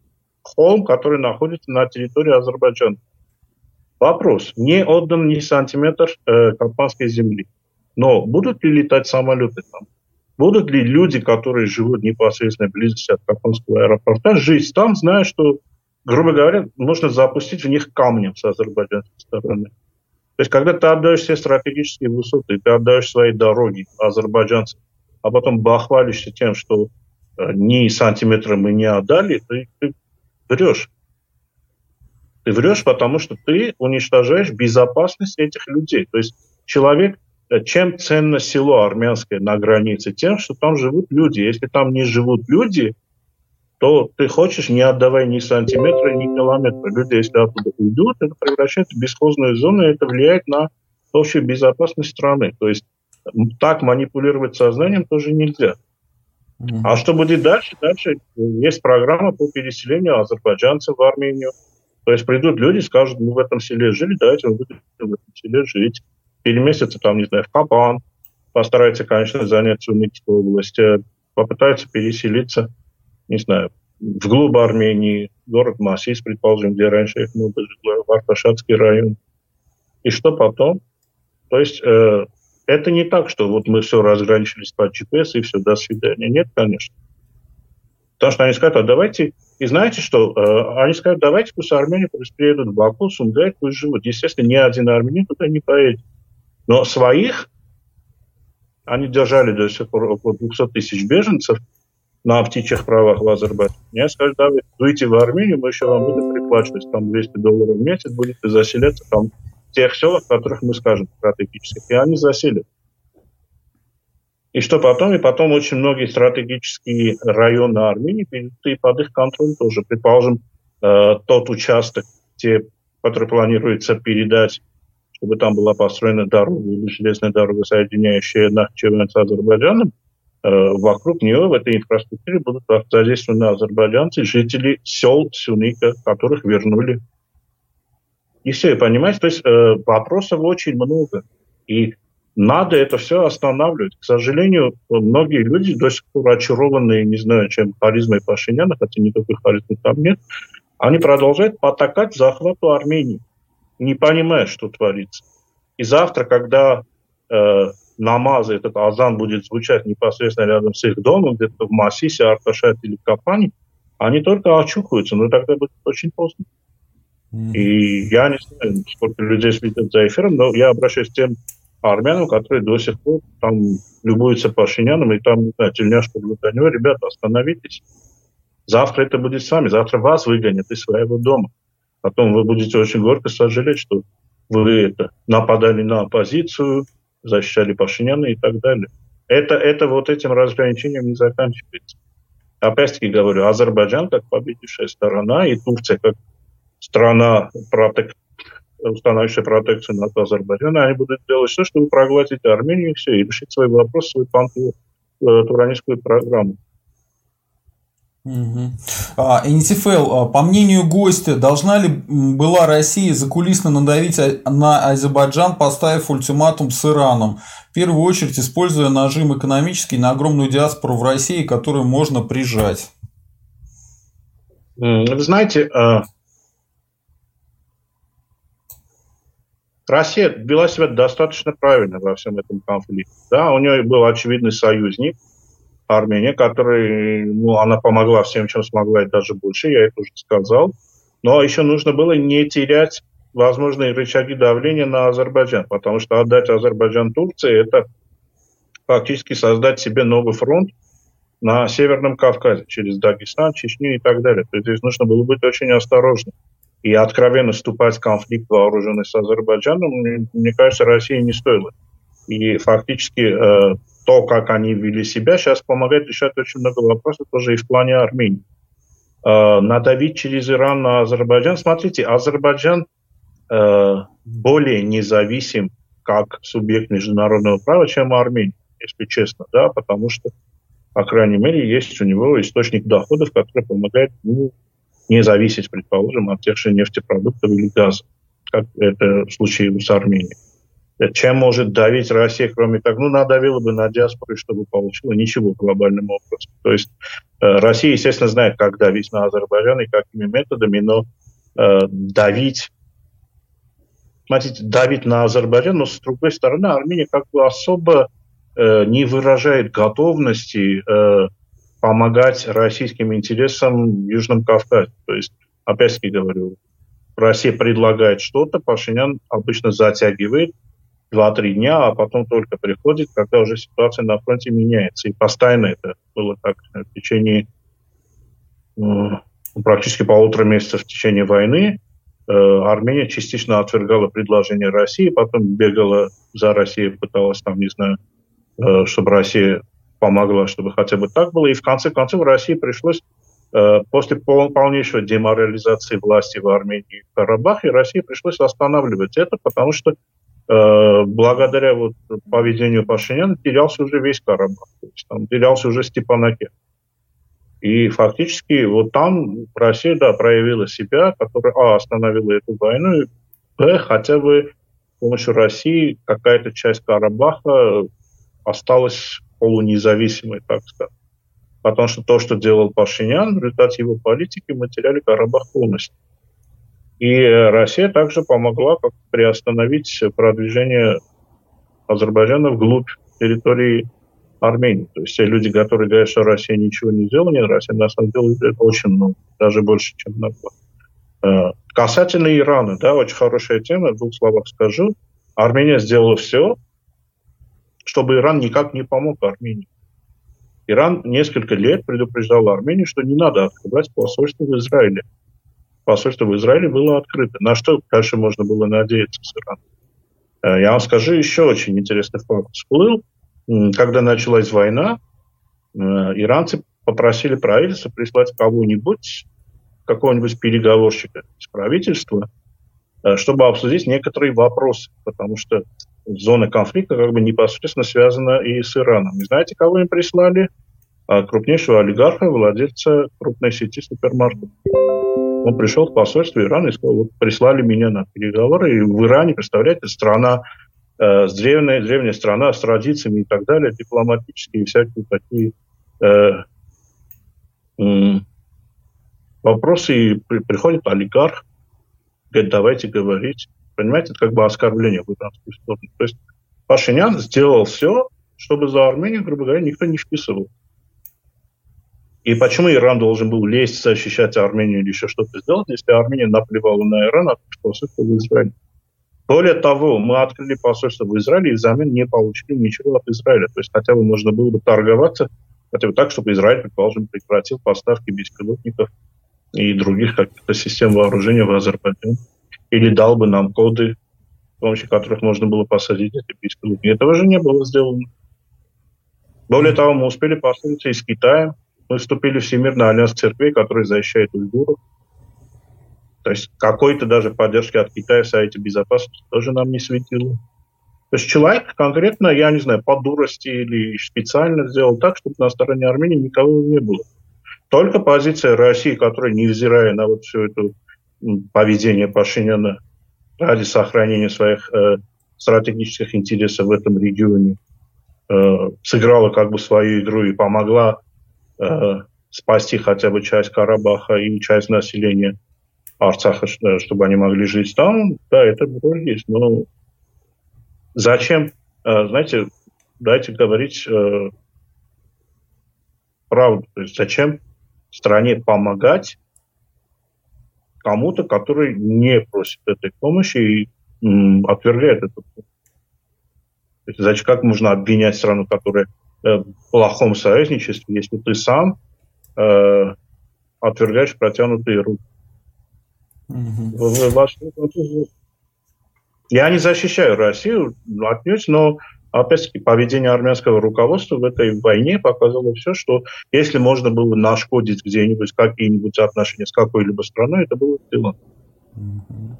холм, который находится на территории Азербайджана. Вопрос. Не отдан ни сантиметр э, Капанской земли. Но будут ли летать самолеты там? Будут ли люди, которые живут непосредственно близости от Капанского аэропорта, жить там, зная, что грубо говоря, нужно запустить в них камнем с азербайджанской стороны. То есть, когда ты отдаешь все стратегические высоты, ты отдаешь свои дороги азербайджанцам, а потом бахвалишься тем, что ни сантиметра мы не отдали, ты, ты врешь. Ты врешь, потому что ты уничтожаешь безопасность этих людей. То есть человек, э, чем ценно село армянское на границе? Тем, что там живут люди. Если там не живут люди, то ты хочешь, не отдавай ни сантиметра, ни километра. Люди, если оттуда уйдут, это превращается в бесхозную зону, и это влияет на общую безопасность страны. То есть так манипулировать сознанием тоже нельзя. А что будет дальше? Дальше есть программа по переселению азербайджанцев в Армению. То есть придут люди, скажут, мы в этом селе жили, давайте мы будем в этом селе жить. Переместятся там, не знаю, в Капан, постараются, конечно, занять Сунникскую область, э, попытаются переселиться, не знаю, вглубь Армении, город Масис, предположим, где раньше их много жило, в Арташатский район. И что потом? То есть э, это не так, что вот мы все разграничились по GPS и все, до свидания. Нет, конечно. Потому что они скажут, а давайте... И знаете что? Э, они скажут, давайте пусть армяне приедут в Баку, Сумгай, пусть живут. Естественно, ни один армянин туда не поедет. Но своих они держали до сих пор около 200 тысяч беженцев на птичьих правах в Азербайджане. Я скажу, давайте, дуйте в Армению, мы еще вам будем приплачивать там 200 долларов в месяц, будете заселяться там тех селах, в которых мы скажем стратегических, и они заселят. И что потом? И потом очень многие стратегические районы Армении перейдут под их контроль тоже. Предположим, э, тот участок, те, который планируется передать, чтобы там была построена дорога или железная дорога, соединяющая Нахчевен с Азербайджаном, э, вокруг нее в этой инфраструктуре будут задействованы азербайджанцы, жители сел Сюника, которых вернули и все, понимаете? То есть э, вопросов очень много. И надо это все останавливать. К сожалению, многие люди до сих пор очарованные, не знаю, чем харизмой Пашиняна, хотя никакой харизмы там нет, они продолжают потакать захвату Армении, не понимая, что творится. И завтра, когда э, намазы, этот азан будет звучать непосредственно рядом с их домом, где-то в Масисе, Арташат или Капане, они только очухаются, но тогда будет очень поздно. И я не знаю, сколько людей следят за эфиром, но я обращаюсь к тем армянам, которые до сих пор там любуются Пашиняном, и там, не знаю, тельняшку для него, ребята, остановитесь. Завтра это будет с вами, завтра вас выгонят из своего дома. Потом вы будете очень горько сожалеть, что вы это, нападали на оппозицию, защищали Пашиняна и так далее. Это, это вот этим разграничением не заканчивается. Опять-таки говорю, Азербайджан как победившая сторона и Турция как страна, протек... устанавливающая протекцию над Азербайджаном, они будут делать все, чтобы проглотить Армению и все, и решить свой вопрос, свою пантуранистскую программу. Угу. А, а, по мнению гостя, должна ли была Россия закулисно надавить на Азербайджан, поставив ультиматум с Ираном? В первую очередь, используя нажим экономический на огромную диаспору в России, которую можно прижать. Вы знаете, Россия вела себя достаточно правильно во всем этом конфликте. Да, у нее был очевидный союзник, Армения, который, ну, она помогла всем, чем смогла, и даже больше, я это уже сказал. Но еще нужно было не терять возможные рычаги давления на Азербайджан, потому что отдать Азербайджан Турции – это фактически создать себе новый фронт на Северном Кавказе, через Дагестан, Чечню и так далее. То есть здесь нужно было быть очень осторожным и откровенно вступать в конфликт вооруженный с Азербайджаном, мне, мне кажется, России не стоило. И фактически э, то, как они вели себя, сейчас помогает решать очень много вопросов тоже и в плане Армении. Э, надавить через Иран на Азербайджан. Смотрите, Азербайджан э, более независим как субъект международного права, чем Армения, если честно, да, потому что, по крайней мере, есть у него источник доходов, который помогает ну, не зависеть, предположим, от тех же нефтепродуктов или газа, как это случае с Арменией. Чем может давить Россия, кроме того, ну, надавила бы на диаспору, чтобы получила ничего глобальным образом. То есть э, Россия, естественно, знает, как давить на Азербайджан и какими методами, но э, давить, смотрите, давить на Азербайджан, но с другой стороны, Армения как бы особо э, не выражает готовности э, помогать российским интересам в Южном Кавказе. То есть, опять-таки говорю, Россия предлагает что-то, Пашинян обычно затягивает, 2-3 дня, а потом только приходит, когда уже ситуация на фронте меняется. И постоянно это было так в течение практически полутора месяцев в течение войны. Э, Армения частично отвергала предложение России, потом бегала за Россией, пыталась там, не знаю, э, чтобы Россия помогла, чтобы хотя бы так было. И в конце концов России пришлось э, после полнейшей деморализации власти в Армении и Карабахе, России пришлось останавливать это, потому что э, благодаря вот поведению Пашиняна терялся уже весь Карабах, то есть там терялся уже Степанакert. И фактически вот там Россия, да, проявила себя, которая, а, остановила эту войну, и, б, хотя бы с помощью России какая-то часть Карабаха осталась полунезависимой, так сказать. Потому что то, что делал Пашинян, в результате его политики мы теряли Карабах полностью. И Россия также помогла как приостановить продвижение Азербайджана вглубь территории Армении. То есть те люди, которые говорят, что Россия ничего не сделала, нет, Россия на самом деле делает очень много, даже больше, чем на э, Касательно Ирана, да, очень хорошая тема, в двух словах скажу. Армения сделала все, чтобы Иран никак не помог Армении. Иран несколько лет предупреждал Армению, что не надо открывать посольство в Израиле. Посольство в Израиле было открыто. На что дальше можно было надеяться с Ираном? Э, я вам скажу еще очень интересный факт. Всплыл когда началась война, э, иранцы попросили правительство прислать кого-нибудь, какого-нибудь переговорщика из правительства, э, чтобы обсудить некоторые вопросы, потому что зона конфликта как бы непосредственно связана и с Ираном. И знаете, кого им прислали? А, крупнейшего олигарха, владельца крупной сети супермаркетов. Он пришел в посольство Ирана и сказал, вот прислали меня на переговоры, и в Иране, представляете, страна э, древняя, древняя страна с традициями и так далее, дипломатические всякие такие э, э, вопросы. И при, приходит олигарх, говорит, давайте говорить. Понимаете, это как бы оскорбление в иранскую сторону. То есть Пашинян сделал все, чтобы за Армению, грубо говоря, никто не вписывал. И почему Иран должен был лезть, защищать Армению или еще что-то сделать, если Армения наплевала на Иран, а что в Израиле? Более того, мы открыли посольство в Израиле и взамен не получили ничего от Израиля. То есть хотя бы можно было бы торговаться, хотя бы так, чтобы Израиль, предположим, прекратил поставки беспилотников и других каких-то систем вооружения в Азербайджан. Или дал бы нам коды, с помощью которых можно было посадить эти беспилотники. Этого же не было сделано. Более того, мы успели послушаться из Китая. Мы вступили в Всемирный альянс церквей, который защищает уйгуров. То есть какой-то даже поддержки от Китая в Совете Безопасности тоже нам не светило. То есть человек конкретно, я не знаю, по дурости или специально сделал так, чтобы на стороне Армении никого не было. Только позиция России, которая, невзирая на вот все это поведение Пашиняна ради сохранения своих э, стратегических интересов в этом регионе, э, сыграла как бы свою игру и помогла э, спасти хотя бы часть Карабаха и часть населения Арцаха, чтобы они могли жить там, да, это тоже есть. Но зачем, э, знаете, давайте говорить э, правду. То есть зачем стране помогать кому-то, который не просит этой помощи и м, отвергает эту помощь. То есть, зачем, как можно обвинять страну, которая э, в плохом союзничестве, если ты сам э, отвергаешь протянутые руки? Угу. Я не защищаю Россию отнюдь, но опять-таки поведение армянского руководства в этой войне показало все, что если можно было нашкодить где-нибудь какие-нибудь отношения с какой-либо страной, это было сделано. Угу.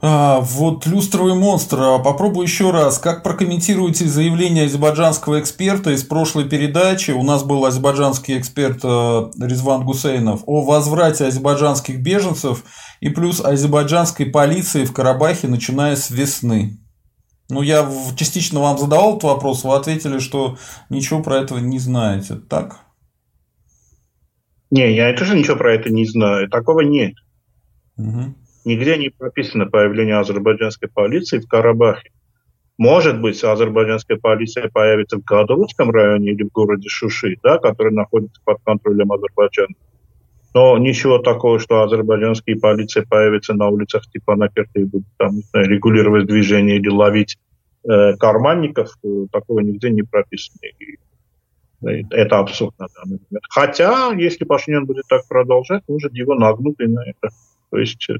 А, вот люстровый монстр. А попробую еще раз. Как прокомментируете заявление азербайджанского эксперта из прошлой передачи? У нас был азербайджанский эксперт э, Резван Гусейнов о возврате азербайджанских беженцев и плюс азербайджанской полиции в Карабахе, начиная с весны. Ну, я частично вам задавал этот вопрос, вы ответили, что ничего про это не знаете, так? Не, я тоже ничего про это не знаю. Такого нет. Угу. Нигде не прописано появление азербайджанской полиции в Карабахе. Может быть, азербайджанская полиция появится в Гадовском районе или в городе Шуши, да, который находится под контролем Азербайджана. Но ничего такого, что азербайджанские полиции появятся на улицах типа на и будут там регулировать движение или ловить э, карманников, э, такого нигде не прописано. И, э, это абсурд на данный момент. Хотя, если Пашинян будет так продолжать, может его нагнут и на это. То есть э,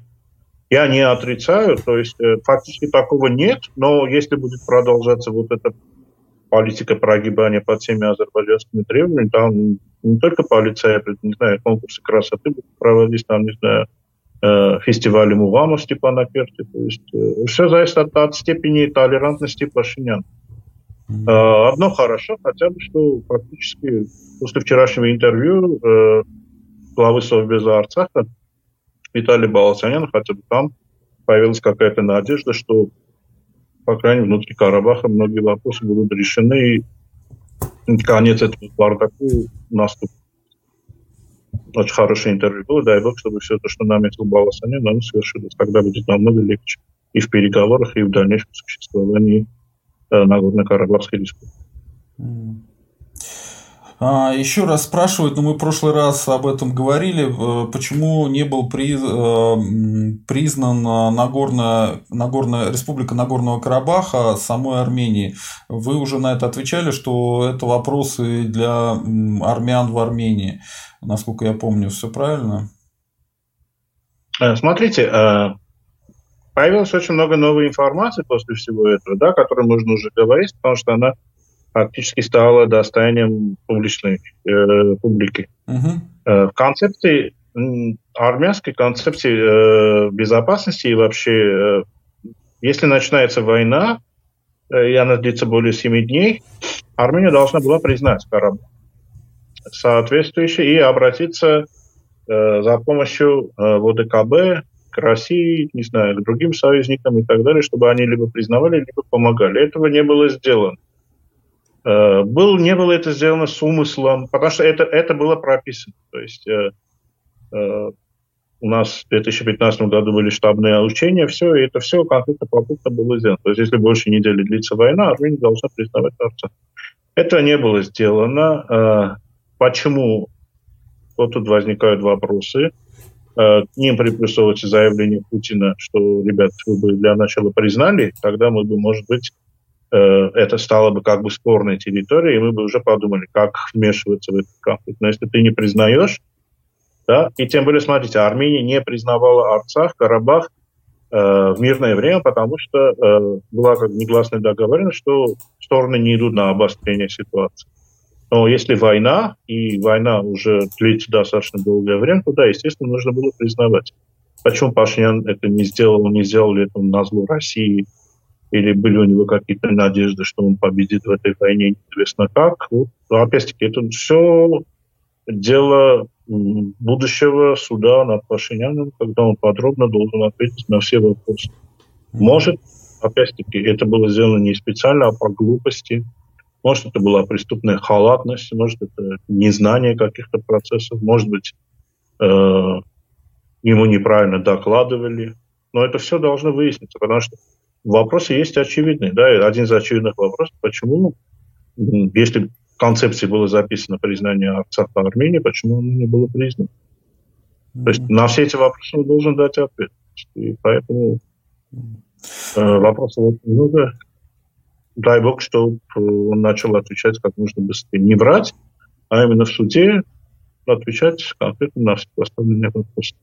я не отрицаю, то есть фактически такого нет, но если будет продолжаться вот эта политика прогибания под всеми азербайджанскими требованиями, там не только полиция, не знаю, конкурсы красоты проводить, там, не знаю, э, фестивали Мувама Степана Перти. То есть э, все зависит от, от степени толерантности Пашиняна. Mm-hmm. Одно хорошо, хотя бы, что практически после вчерашнего интервью э, главы Совбеза Арцаха Виталий Баласанян, хотя бы там появилась какая-то надежда, что, по крайней мере, внутри Карабаха многие вопросы будут решены, и конец этому бардаку наступит. Очень хорошее интервью было. Дай бог, чтобы все то, что наметил Баласанян, оно свершилось. Тогда будет намного легче и в переговорах, и в дальнейшем существовании э, Нагорно-Карабахской республики. А, еще раз спрашивают, но мы в прошлый раз об этом говорили, э, почему не был э, признан Нагорная, Нагорная, Республика Нагорного Карабаха самой Армении. Вы уже на это отвечали, что это вопросы для армян в Армении. Насколько я помню, все правильно? Э, смотрите, появилось очень много новой информации после всего этого, да, о которой можно уже говорить, потому что она фактически стало достоянием публичной э, публики. Э, в концепции армянской концепции э, безопасности и вообще, э, если начинается война, э, и она длится более 7 дней, Армения должна была признать Карабах соответствующе и обратиться э, за помощью э, в ОДКБ к России, не знаю, к другим союзникам и так далее, чтобы они либо признавали, либо помогали. Этого не было сделано. Э, был, не было это сделано с умыслом, потому что это, это было прописано. То есть э, э, у нас в 2015 году были штабные учения, все, и это все конкретно попутно было сделано. То есть если больше недели длится война, Армения должна признавать Арцах. Это не было сделано. Э, почему? Вот тут возникают вопросы. Э, к ним приплюсовывается заявление Путина, что, ребят, вы бы для начала признали, тогда мы бы, может быть, это стало бы как бы спорной территорией, и мы бы уже подумали, как вмешиваться в этот конфликт. Но если ты не признаешь, да, и тем более, смотрите, Армения не признавала Арцах, Карабах э, в мирное время, потому что э, была как негласная договоренность, что стороны не идут на обострение ситуации. Но если война, и война уже длится достаточно долгое время, то да, естественно, нужно было признавать. Почему Пашинян это не сделал, не сделал ли это на зло России, или были у него какие-то надежды, что он победит в этой войне, неизвестно как. Вот, опять-таки, это все дело будущего суда над Пашиняном, когда он подробно должен ответить на все вопросы. Может, опять-таки, это было сделано не специально, а по глупости. Может, это была преступная халатность, может, это незнание каких-то процессов, может быть, э, ему неправильно докладывали. Но это все должно выясниться, потому что Вопросы есть очевидные. Да? Один из очевидных вопросов, почему, если в концепции было записано признание Арцаха Армении, почему оно не было признано? То есть на все эти вопросы он должен дать ответ. И поэтому э, вопросов вот много. Дай бог, чтобы он начал отвечать как можно быстрее. Не врать, а именно в суде отвечать конкретно на все поставленные вопросы.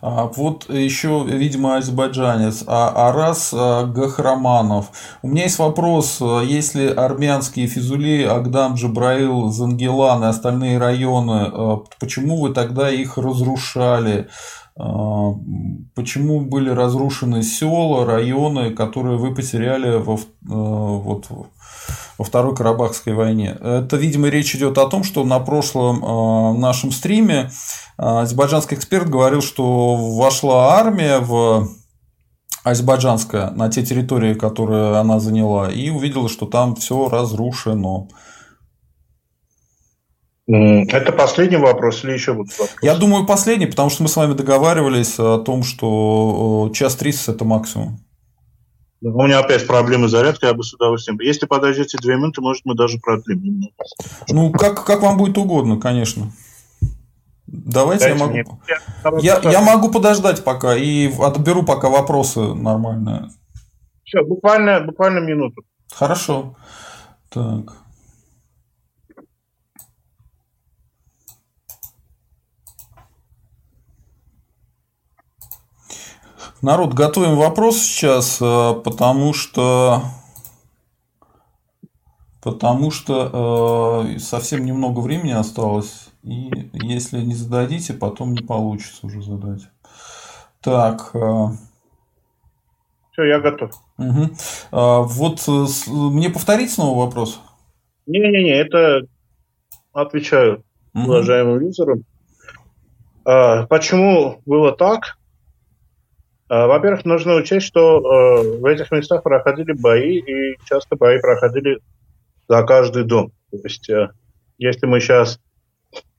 А, вот еще, видимо, азербайджанец. А, Арас а, Гахраманов. У меня есть вопрос. Если армянские Физули, Агдам, Джабраил, Зангелан и остальные районы, а, почему вы тогда их разрушали? А, почему были разрушены села, районы, которые вы потеряли во, вот, во Второй Карабахской войне. Это, видимо, речь идет о том, что на прошлом э, нашем стриме э, азербайджанский эксперт говорил, что вошла армия в азербайджанская на те территории, которые она заняла, и увидела, что там все разрушено. Это последний вопрос или еще будут вопросы? Я думаю, последний, потому что мы с вами договаривались о том, что час 30 – это максимум. У меня опять проблемы с зарядкой, я бы с удовольствием. Если подождете две минуты, может, мы даже продлим Ну, как, как вам будет угодно, конечно. Давайте Дайте я могу. Я, я могу подождать пока и отберу пока вопросы нормальные. Все, буквально, буквально минуту. Хорошо. Так. Народ, готовим вопрос сейчас, э, потому что потому что э, совсем немного времени осталось, и если не зададите, потом не получится уже задать. Так. Э, Все, я готов. Угу. А, вот э, с, мне повторить снова вопрос? Не-не-не, это отвечаю угу. уважаемым юзерам. А, почему было так? А, во-первых, нужно учесть, что э, в этих местах проходили бои, и часто бои проходили за каждый дом. То есть, э, если мы сейчас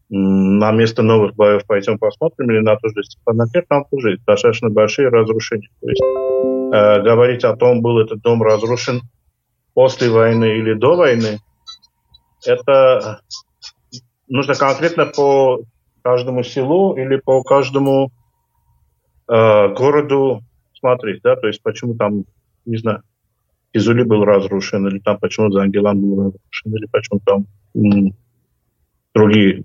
на место новых боев пойдем посмотрим, или на то же Степанакерт, там тоже достаточно большие разрушения. То есть, э, говорить о том, был этот дом разрушен после войны или до войны, это нужно конкретно по каждому селу или по каждому э, городу смотреть, да, то есть почему там, не знаю, Изули был разрушен, или там почему Зангелан был разрушен, или почему там м, другие.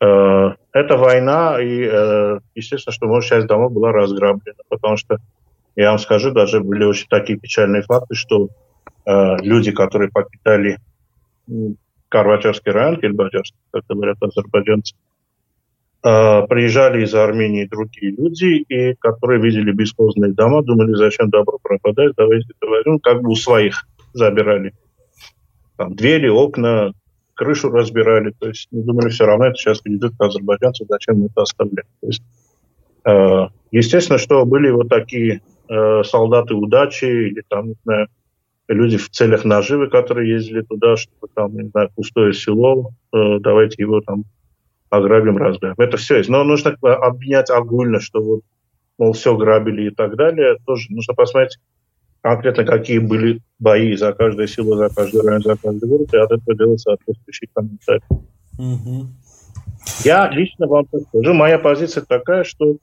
Э, это война, и э, естественно, что может часть домов была разграблена, потому что, я вам скажу, даже были очень такие печальные факты, что э, люди, которые покидали Карвачевский район, Кельбаджарский, как говорят азербайджанцы, а, приезжали из Армении другие люди, и которые видели бесхозные дома, думали, зачем добро пропадать, давайте возьмем, как бы у своих забирали. Там двери, окна, крышу разбирали, то есть мы думали, все равно это сейчас идет к азербайджанцам, зачем мы это оставляем. То есть, э, естественно, что были вот такие э, солдаты удачи или там, не знаю, люди в целях наживы, которые ездили туда, чтобы там, не знаю, пустое село, э, давайте его там ограбим, разграбим. Это все есть. Но нужно обвинять огульно, что вот, мол, все грабили и так далее. Тоже нужно посмотреть конкретно, какие были бои за каждое село, за каждый район, за каждый город, и от этого делать соответствующий комментарий. Угу. Я лично вам скажу, моя позиция такая, что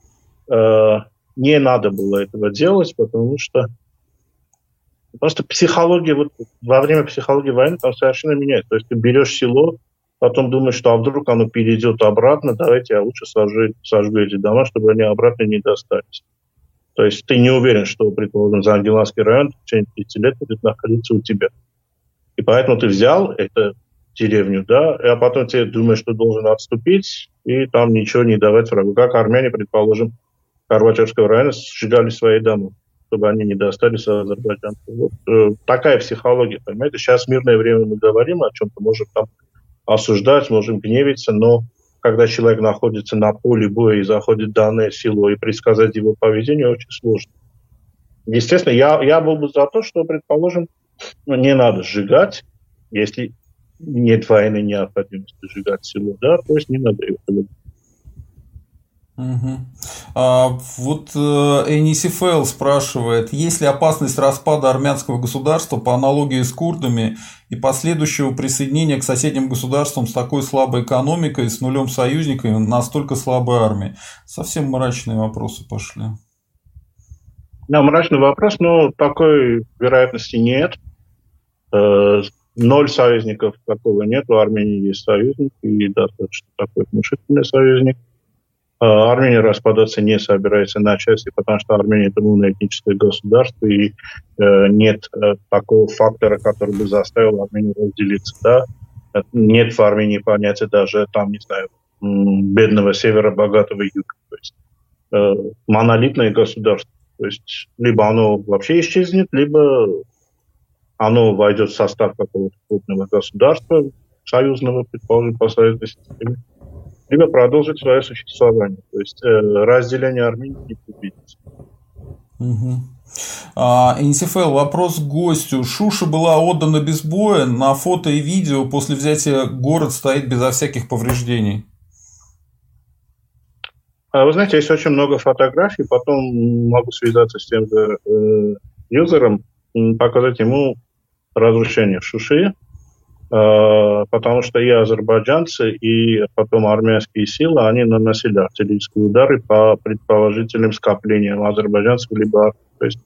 э, не надо было этого делать, потому что просто психология, вот во время психологии войны там совершенно меняется. То есть ты берешь село, потом думаешь, что а вдруг оно перейдет обратно, давайте я лучше сожгу, сожгу эти дома, чтобы они обратно не достались. То есть ты не уверен, что, предположим, за Ангеланский район в течение 30 лет будет находиться у тебя. И поэтому ты взял эту деревню, да, а потом ты думаешь, что должен отступить и там ничего не давать врагу. Как армяне, предположим, Карвачевского района сжигали свои дома, чтобы они не достались азербайджанцев. Вот э, такая психология, понимаете? Сейчас мирное время мы говорим о чем-то, может там осуждать, можем гневиться, но когда человек находится на поле боя и заходит в данное село, и предсказать его поведение очень сложно. Естественно, я, я был бы за то, что, предположим, ну, не надо сжигать, если нет военной необходимости сжигать село, да, то есть не надо его Угу. А, вот э, спрашивает, есть ли опасность распада армянского государства по аналогии с курдами и последующего присоединения к соседним государствам с такой слабой экономикой, с нулем союзников и настолько слабой армией? Совсем мрачные вопросы пошли. Да, мрачный вопрос, но такой вероятности нет. Э, ноль союзников такого нет. У Армении есть союзник и достаточно такой внушительный союзник – Армения распадаться не собирается на части, потому что Армения это моноэтническое государство, и э, нет э, такого фактора, который бы заставил Армению разделиться. Да? Нет в Армении понятия даже, там, не знаю, бедного севера, богатого юга. То есть э, монолитное государство. То есть либо оно вообще исчезнет, либо оно войдет в состав какого-то крупного государства, союзного, предположим, по союзной системе, либо продолжить свое существование. То есть э, разделение Армении не предвидится. Угу. А, НСФЛ, вопрос к гостю. Шуша была отдана без боя, на фото и видео после взятия город стоит безо всяких повреждений. А вы знаете, есть очень много фотографий, потом могу связаться с тем же э, юзером, показать ему разрушение Шуши. Э, потому что и азербайджанцы, и потом армянские силы, они наносили артиллерийские удары по предположительным скоплениям азербайджанцев, либо то есть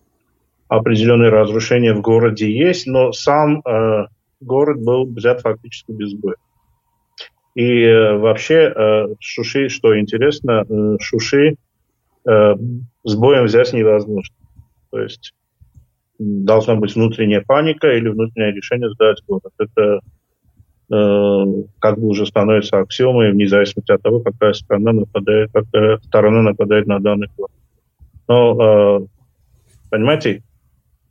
определенные разрушения в городе есть, но сам э, город был взят фактически без боя. И э, вообще э, Шуши, что интересно, э, Шуши э, с боем взять невозможно. То есть должна быть внутренняя паника или внутреннее решение сдать город. Это как бы уже становится аксиомой, вне зависимости от того, какая страна нападает, какая сторона нападает на данный город. Но, э, понимаете,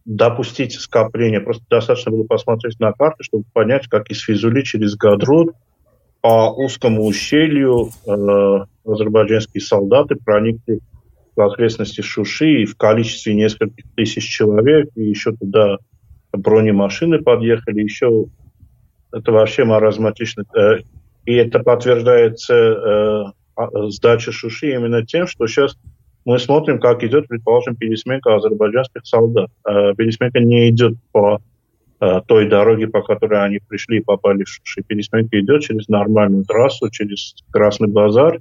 допустить скопление, просто достаточно было посмотреть на карту, чтобы понять, как из Физули через Гадрут по узкому ущелью э, азербайджанские солдаты проникли в окрестности Шуши и в количестве нескольких тысяч человек, и еще туда бронемашины подъехали, еще это вообще маразматично. Э, и это подтверждается э, а, сдача Шуши именно тем, что сейчас мы смотрим, как идет, предположим, пересменка азербайджанских солдат. Э, пересменка не идет по той дороге, по которой они пришли и попали в Шуши. Пересменка идет через нормальную трассу, через Красный базар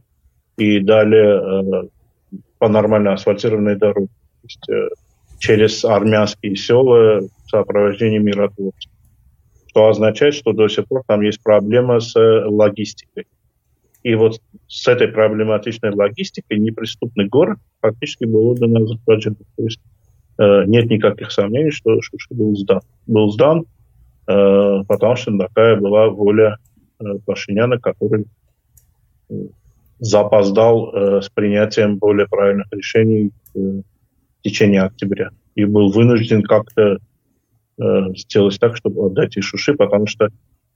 и далее по нормально асфальтированной дороге. То есть, через армянские села в сопровождении миротворцев. Что означает, что до сих пор там есть проблема с э, логистикой. И вот с этой проблематичной логистикой неприступный город фактически был отдан Азербайджану. То есть э, нет никаких сомнений, что Шуши был сдан. Был сдан, э, потому что такая была воля э, Пашиняна, который э, запоздал э, с принятием более правильных решений э, в течение октября и был вынужден как-то сделать так, чтобы отдать и Шуши, потому что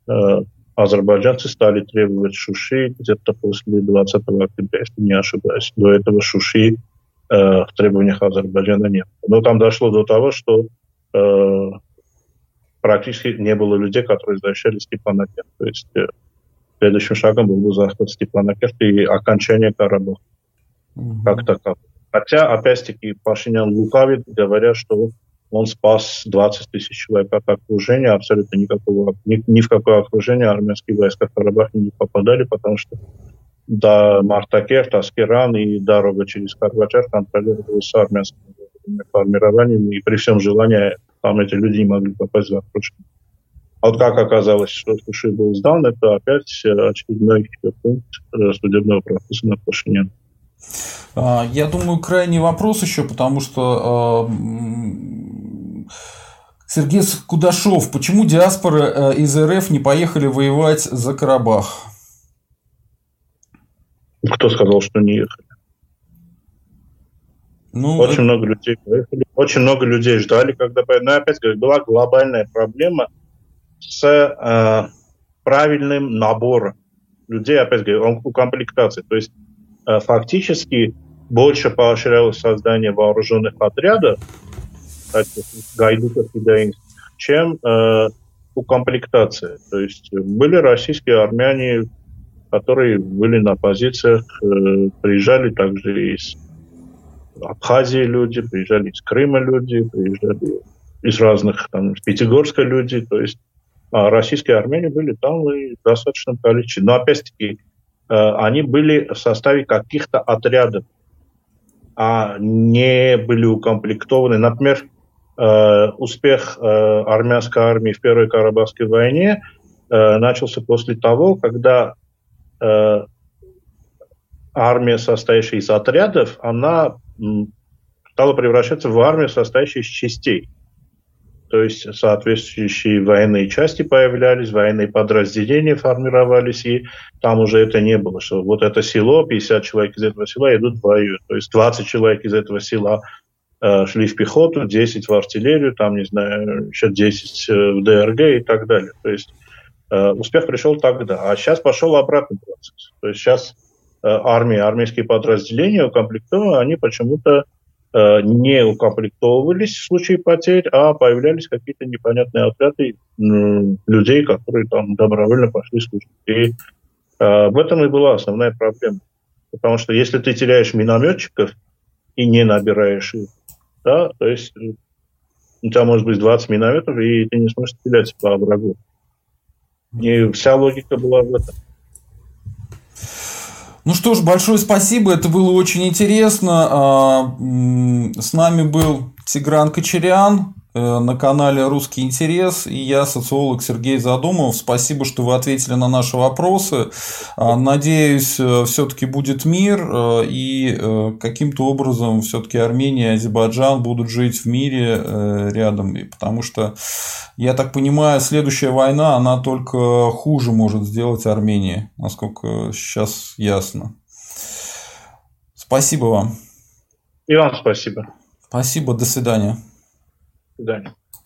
э, азербайджанцы стали требовать Шуши где-то после 20 октября, если не ошибаюсь. До этого Шуши э, в требованиях Азербайджана нет. Но там дошло до того, что э, практически не было людей, которые защищали Степанакert. То есть э, следующим шагом был бы захват Степанакерта и окончание Карабаха угу. как такового. Хотя, опять-таки, Пашинян лукавит, говоря, что он спас 20 тысяч человек от окружения, абсолютно никакого, ни, ни в какое окружение армянские войска в Карабахе не попадали, потому что до Мартакерт, Аскеран и дорога через Карбачар контролировалась армянскими формированиями, и при всем желании там эти люди не могли попасть в окружение. А вот как оказалось, что Суши был сдан, это опять очередной пункт э, судебного процесса над Пашиняном. А, я думаю, крайний вопрос еще, потому что а, Сергей Кудашов, почему диаспоры э, из РФ не поехали воевать за Карабах? Кто сказал, что не ехали? Ну, очень это... много людей поехали, очень много людей ждали, когда Но опять говорю, была глобальная проблема – с э, правильным набором людей, опять говорю, укомплектации. То есть э, фактически больше поощрялось создание вооруженных отрядов, гайдуков и даинских, чем э, укомплектация. То есть были российские армяне, которые были на позициях, э, приезжали также из Абхазии люди, приезжали из Крыма люди, приезжали из разных, там, из Пятигорска люди, то есть а российские армяне были там и в достаточном количестве. Но опять-таки э, они были в составе каких-то отрядов, а не были укомплектованы. Например, успех э, армянской армии в Первой Карабахской войне начался после того, когда армия, состоящая из отрядов, она стала превращаться в армию, состоящую из частей. То есть соответствующие военные части появлялись, военные подразделения формировались, и там уже это не было, что вот это село, 50 человек из этого села идут в бою, то есть 20 человек из этого села э, шли в пехоту, 10 в артиллерию, там, не знаю, еще 10 э, в ДРГ и так далее. То есть э, успех пришел тогда, а сейчас пошел обратный процесс. То есть сейчас э, армия, армейские подразделения укомплектованы, они почему-то Э, не укомплектовывались в случае потерь, а появлялись какие-то непонятные отряды людей, которые там добровольно пошли служить. И э, в этом и была основная проблема. Потому что если ты теряешь минометчиков и не набираешь их, да, то есть у тебя может быть 20 минометов, и ты не сможешь стрелять по врагу. И вся логика была в этом. Ну что ж, большое спасибо, это было очень интересно. А, с нами был Тигран Кочерян, на канале «Русский интерес» и я, социолог Сергей Задумов. Спасибо, что вы ответили на наши вопросы. А, надеюсь, э, все-таки будет мир э, и каким-то образом все-таки Армения и Азербайджан будут жить в мире рядом, потому что, я так понимаю, следующая война, она только хуже может сделать Армении, насколько сейчас ясно. Спасибо вам. И вам спасибо. Спасибо, до свидания. Свидания.